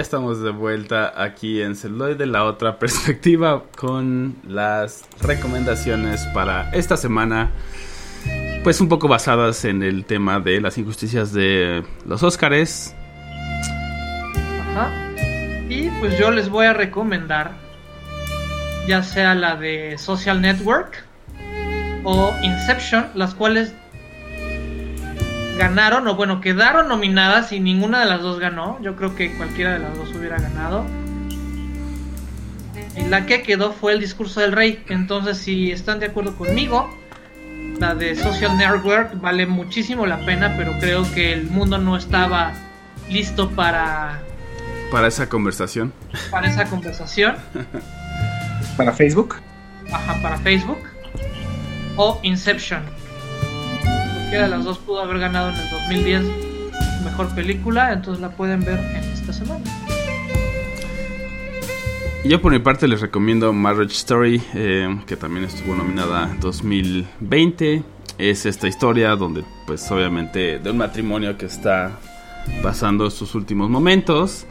Estamos de vuelta aquí en Celuloide, la otra perspectiva, con las recomendaciones para esta semana. Pues un poco basadas en el tema de las injusticias de los Óscares. Ajá. Y pues yo les voy a recomendar ya sea la de Social Network o Inception, las cuales ganaron o bueno, quedaron nominadas y ninguna de las dos ganó. Yo creo que cualquiera de las dos hubiera ganado. Y la que quedó fue el discurso del rey. Entonces, si están de acuerdo conmigo, la de Social Network vale muchísimo la pena, pero creo que el mundo no estaba listo para, Para esa conversación. para esa conversación. Para Facebook. Ajá, para Facebook. O Inception. Cualquiera de las dos pudo haber ganado en el 2010 mejor película, entonces la pueden ver en esta semana. Yo por mi parte les recomiendo Marriage Story, eh, que también estuvo nominada 2020. Es esta historia donde pues obviamente de un matrimonio que está pasando sus últimos momentos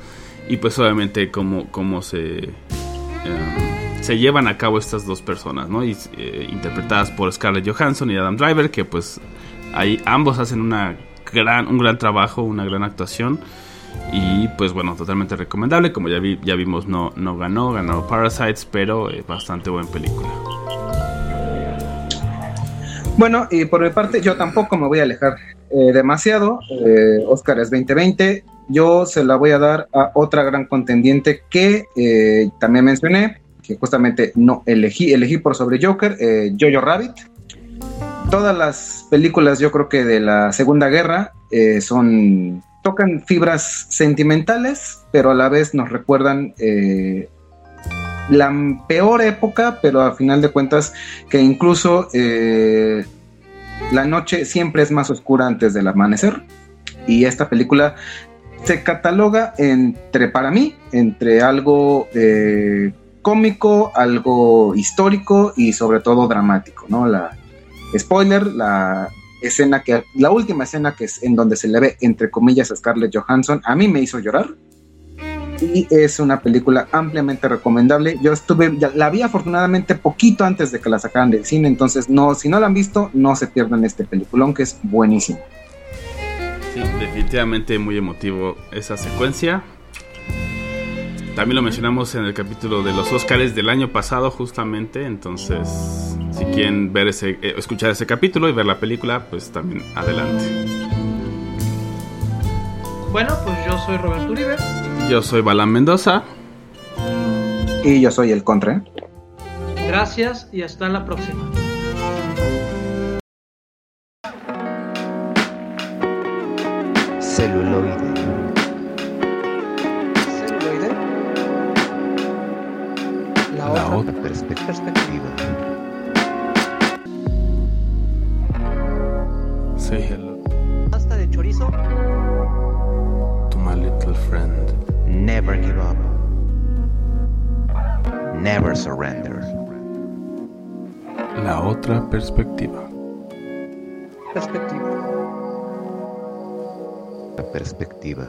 y pues obviamente cómo, cómo se, eh, se llevan a cabo estas dos personas, ¿no? Y, eh, interpretadas por Scarlett Johansson y Adam Driver, que pues ahí ambos hacen una gran, un gran trabajo, una gran actuación. Y pues bueno, totalmente recomendable. Como ya, vi, ya vimos, no, no ganó, ganó Parasites, pero eh, bastante buena película. Bueno, y por mi parte, yo tampoco me voy a alejar eh, demasiado. Eh, Oscar es 2020. Yo se la voy a dar a otra gran contendiente que eh, también mencioné, que justamente no elegí, elegí por sobre Joker, eh, Jojo Rabbit. Todas las películas, yo creo que de la Segunda Guerra, eh, son tocan fibras sentimentales, pero a la vez nos recuerdan eh, la peor época, pero a final de cuentas que incluso eh, la noche siempre es más oscura antes del amanecer. Y esta película se cataloga entre, para mí, entre algo cómico, algo histórico y sobre todo dramático, ¿no? La spoiler, la escena que, la última escena que es en donde se le ve entre comillas a Scarlett Johansson, a mí me hizo llorar y es una película ampliamente recomendable. Yo estuve, la vi afortunadamente poquito antes de que la sacaran del cine, entonces no, si no la han visto, no se pierdan este peliculón que es buenísimo. Sí, definitivamente muy emotivo esa secuencia. También lo mencionamos en el capítulo de los Óscares del año pasado, justamente. Entonces, si quieren ver ese, eh, escuchar ese capítulo y ver la película, pues también adelante. Bueno, pues yo soy Roberto Uribe. Yo soy Balán Mendoza. Y yo soy el contra. Gracias y hasta la próxima. Celuloide. Otra, otra perspe- perspectiva. Say hello pasta de chorizo. to my little friend. Never give up. Never surrender. La otra perspectiva. Perspectiva. La perspectiva.